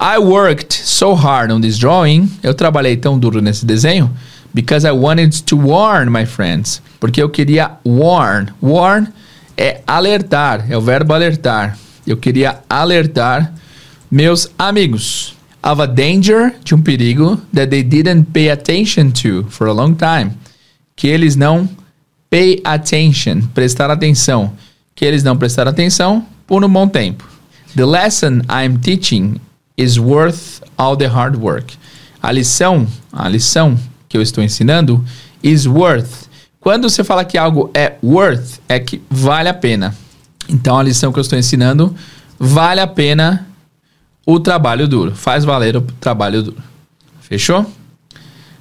I worked so hard on this drawing. Eu trabalhei tão duro nesse desenho because I wanted to warn my friends. Porque eu queria warn. Warn é alertar, é o verbo alertar. Eu queria alertar meus amigos of a danger, de um perigo, that they didn't pay attention to for a long time. Que eles não pay attention, prestar atenção. Que eles não prestaram atenção por um bom tempo. The lesson I'm teaching is worth all the hard work. A lição, a lição que eu estou ensinando is worth. Quando você fala que algo é worth, é que vale a pena. Então a lição que eu estou ensinando vale a pena o trabalho duro. Faz valer o trabalho duro. Fechou?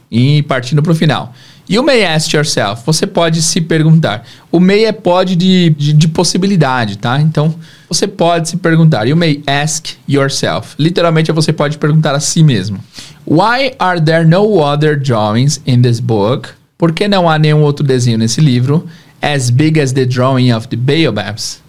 E partindo para o final. You may ask yourself. Você pode se perguntar. O may é pode de, de, de, possibilidade, tá? Então, você pode se perguntar. You may ask yourself. Literalmente, você pode perguntar a si mesmo. Why are there no other drawings in this book? Por que não há nenhum outro desenho nesse livro? As big as the drawing of the baobabs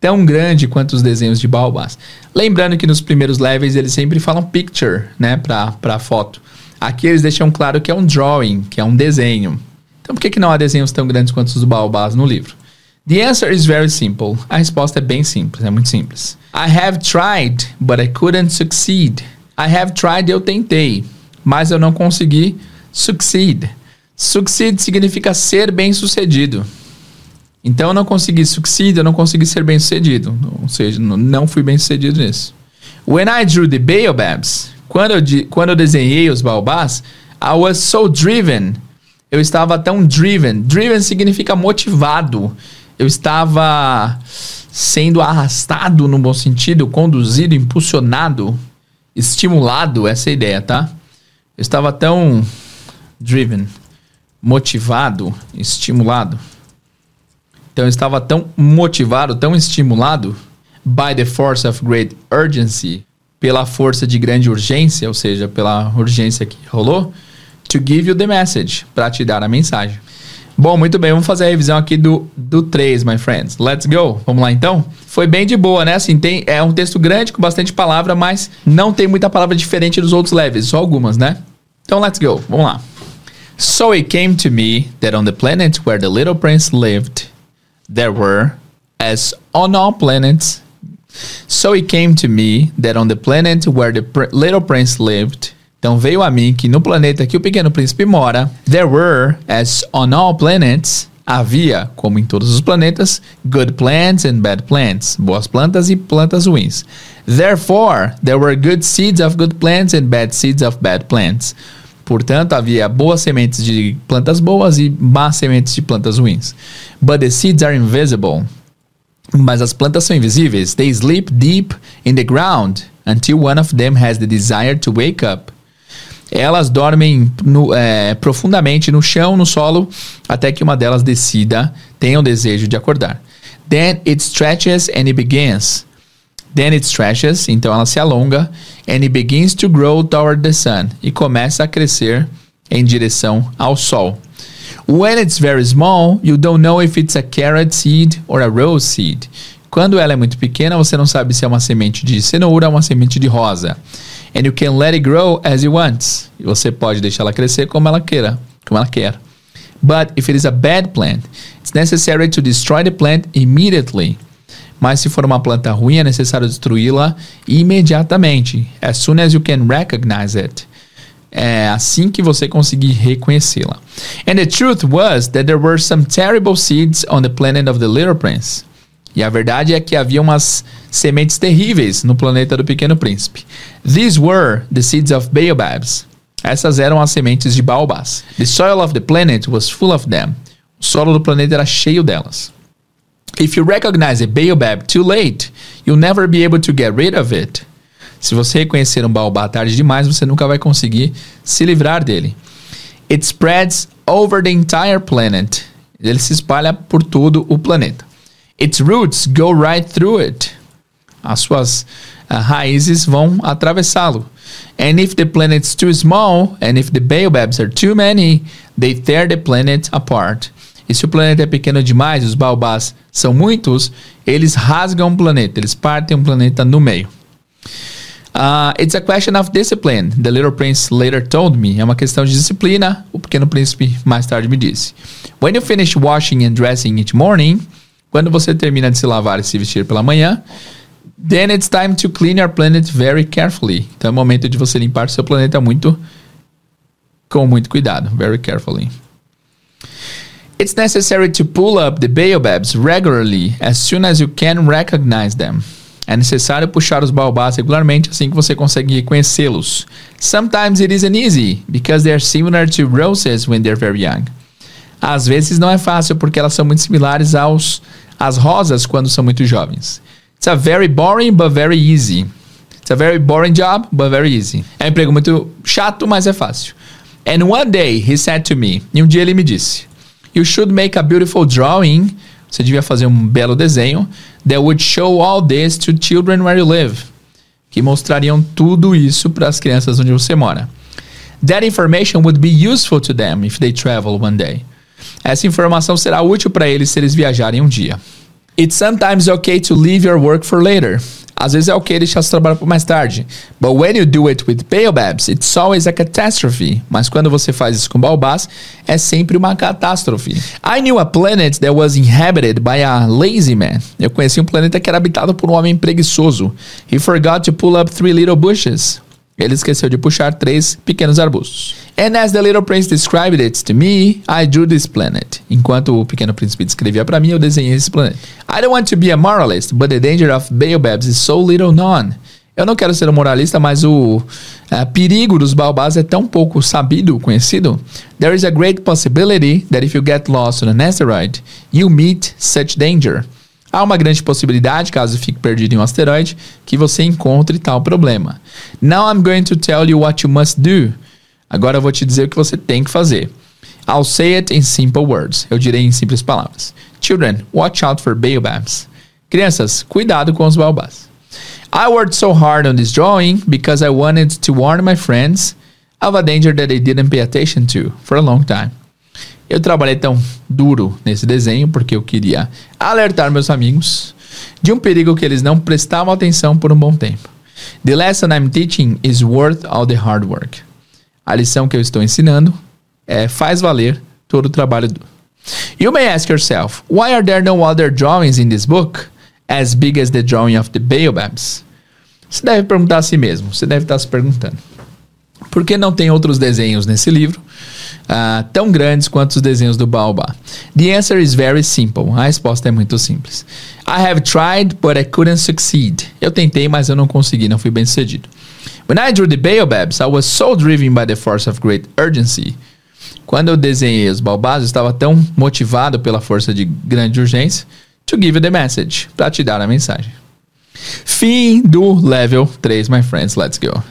tão grande quanto os desenhos de baobás. Lembrando que nos primeiros levels eles sempre falam picture, né, para foto. Aqui eles deixam claro que é um drawing, que é um desenho. Então por que, que não há desenhos tão grandes quanto os baobás no livro? The answer is very simple. A resposta é bem simples, é muito simples. I have tried, but I couldn't succeed. I have tried, eu tentei, mas eu não consegui succeed. Succeed significa ser bem sucedido. Então eu não consegui succeed, eu não consegui ser bem sucedido. Ou seja, não fui bem sucedido nisso. When I drew the baobabs, quando eu, quando eu desenhei os baobás, I was so driven. Eu estava tão driven. Driven significa motivado. Eu estava sendo arrastado no bom sentido, conduzido, impulsionado, estimulado, essa é a ideia, tá? Eu estava tão driven, motivado, estimulado. Então eu estava tão motivado, tão estimulado by the force of great urgency, pela força de grande urgência, ou seja, pela urgência que rolou, to give you the message, para te dar a mensagem. Bom, muito bem, vamos fazer a revisão aqui do, do 3, my friends. Let's go. Vamos lá então? Foi bem de boa, né? Assim, tem, é um texto grande com bastante palavra, mas não tem muita palavra diferente dos outros levels, só algumas, né? Então, let's go. Vamos lá. So it came to me that on the planet where the little prince lived, there were, as on all planets. So it came to me that on the planet where the pr little prince lived, então veio a mim que no planeta que o pequeno príncipe mora, there were, as on all planets, havia, como em todos os planetas, good plants and bad plants, boas plantas e plantas ruins. Therefore, there were good seeds of good plants and bad seeds of bad plants. Portanto, havia boas sementes de plantas boas e más sementes de plantas ruins. But the seeds are invisible. Mas as plantas são invisíveis. They sleep deep in the ground until one of them has the desire to wake up. Elas dormem no, é, profundamente no chão, no solo, até que uma delas decida, tenha o desejo de acordar. Then it stretches and it begins. Then it stretches, então ela se alonga, and it begins to grow toward the sun. E começa a crescer em direção ao sol. When it's very small, you don't know if it's a carrot seed or a rose seed. Quando ela é muito pequena, você não sabe se é uma semente de cenoura ou uma semente de rosa. And you can let it grow as you want. E você pode deixar ela crescer como ela queira, como ela quer. But if it is a bad plant, it's necessary to destroy the plant immediately. Mas se for uma planta ruim, é necessário destruí-la imediatamente. As soon as you can recognize it. É assim que você conseguir reconhecê-la. And the truth was that there were some terrible seeds on the planet of the Little Prince. E a verdade é que havia umas sementes terríveis no planeta do Pequeno Príncipe. These were the seeds of baobabs. Essas eram as sementes de baobás. The soil of the planet was full of them. O solo do planeta era cheio delas. If you recognize a baobab too late, you'll never be able to get rid of it. Se você reconhecer um baobá tarde demais, você nunca vai conseguir se livrar dele. It spreads over the entire planet. Ele se espalha por todo o planeta. Its roots go right through it. As suas uh, raízes vão atravessá-lo. And if the planet's too small, and if the baobabs are too many, they tear the planet apart. E se o planeta é pequeno demais, os baobás são muitos, eles rasgam o planeta, eles partem o planeta no meio. Uh, it's a question of discipline, the little prince later told me. É uma questão de disciplina, o pequeno príncipe mais tarde me disse. When you finish washing and dressing each morning, quando você termina de se lavar e se vestir pela manhã, then it's time to clean your planet very carefully. Então é momento de você limpar seu planeta muito com muito cuidado, very carefully. It's necessary to pull up the baobabs regularly as soon as you can recognize them. É necessário puxar os baobás regularmente assim que você consegue reconhecê-los. Sometimes it isn't easy because they are similar to roses when they're very young. Às vezes não é fácil porque elas são muito similares aos às rosas quando são muito jovens. It's a very boring but very easy. It's a very boring job but very easy. É um emprego muito chato, mas é fácil. And one day he said to me, e um dia ele me disse, You should make a beautiful drawing você devia fazer um belo desenho that would show all this to children where you live, que mostrariam tudo isso para as crianças onde você mora. That information would be useful to them if they travel one day. Essa informação será útil para eles se eles viajarem um dia. It's sometimes okay to leave your work for later. Às vezes é ok deixar seu trabalho para mais tarde. But when you do it with baobabs, it's always a catastrophe. Mas quando você faz isso com baobás, é sempre uma catástrofe. I knew a planet that was inhabited by a lazy man. Eu conheci um planeta que era habitado por um homem preguiçoso. He forgot to pull up three little bushes. Ele esqueceu de puxar três pequenos arbustos. And as the little prince described it to me, I drew this planet. Enquanto o pequeno príncipe descrevia para mim, eu desenhei esse planeta. I don't want to be a moralist, but the danger of baobabs is so little known. Eu não quero ser um moralista, mas o uh, perigo dos baobás é tão pouco sabido, conhecido. There is a great possibility that if you get lost on an asteroid, you meet such danger. Há uma grande possibilidade, caso fique perdido em um asteroide, que você encontre tal problema. Now I'm going to tell you what you must do. Agora eu vou te dizer o que você tem que fazer. I'll say it in simple words. Eu direi em simples palavras. Children, watch out for baobabs. Crianças, cuidado com os baobás. I worked so hard on this drawing because I wanted to warn my friends of a danger that they didn't pay attention to for a long time. Eu trabalhei tão duro nesse desenho porque eu queria alertar meus amigos de um perigo que eles não prestavam atenção por um bom tempo. The lesson I'm teaching is worth all the hard work. A lição que eu estou ensinando é faz valer todo o trabalho duro. You may ask yourself, why are there no other drawings in this book as big as the drawing of the baobabs? Você deve perguntar a si mesmo, você deve estar se perguntando. Por que não tem outros desenhos nesse livro uh, tão grandes quanto os desenhos do Baobá? The answer is very simple. A resposta é muito simples. I have tried, but I couldn't succeed. Eu tentei, mas eu não consegui, não fui bem sucedido. When I drew the baobabs, I was so driven by the force of great urgency. Quando eu desenhei os baobás, eu estava tão motivado pela força de grande urgência to give you the message, para te dar a mensagem. Fim do level 3, my friends. Let's go.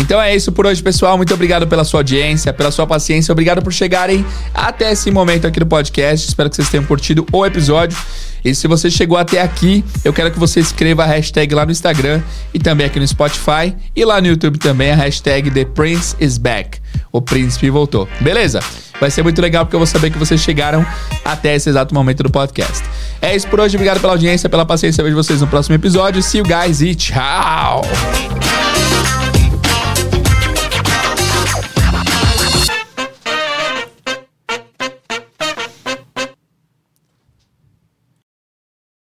Então é isso por hoje, pessoal. Muito obrigado pela sua audiência, pela sua paciência. Obrigado por chegarem até esse momento aqui no podcast. Espero que vocês tenham curtido o episódio. E se você chegou até aqui, eu quero que você escreva a hashtag lá no Instagram e também aqui no Spotify e lá no YouTube também a hashtag The Prince is Back. O príncipe voltou. Beleza? Vai ser muito legal porque eu vou saber que vocês chegaram até esse exato momento do podcast. É isso por hoje. Obrigado pela audiência, pela paciência. Eu vejo vocês no próximo episódio. See you guys e tchau!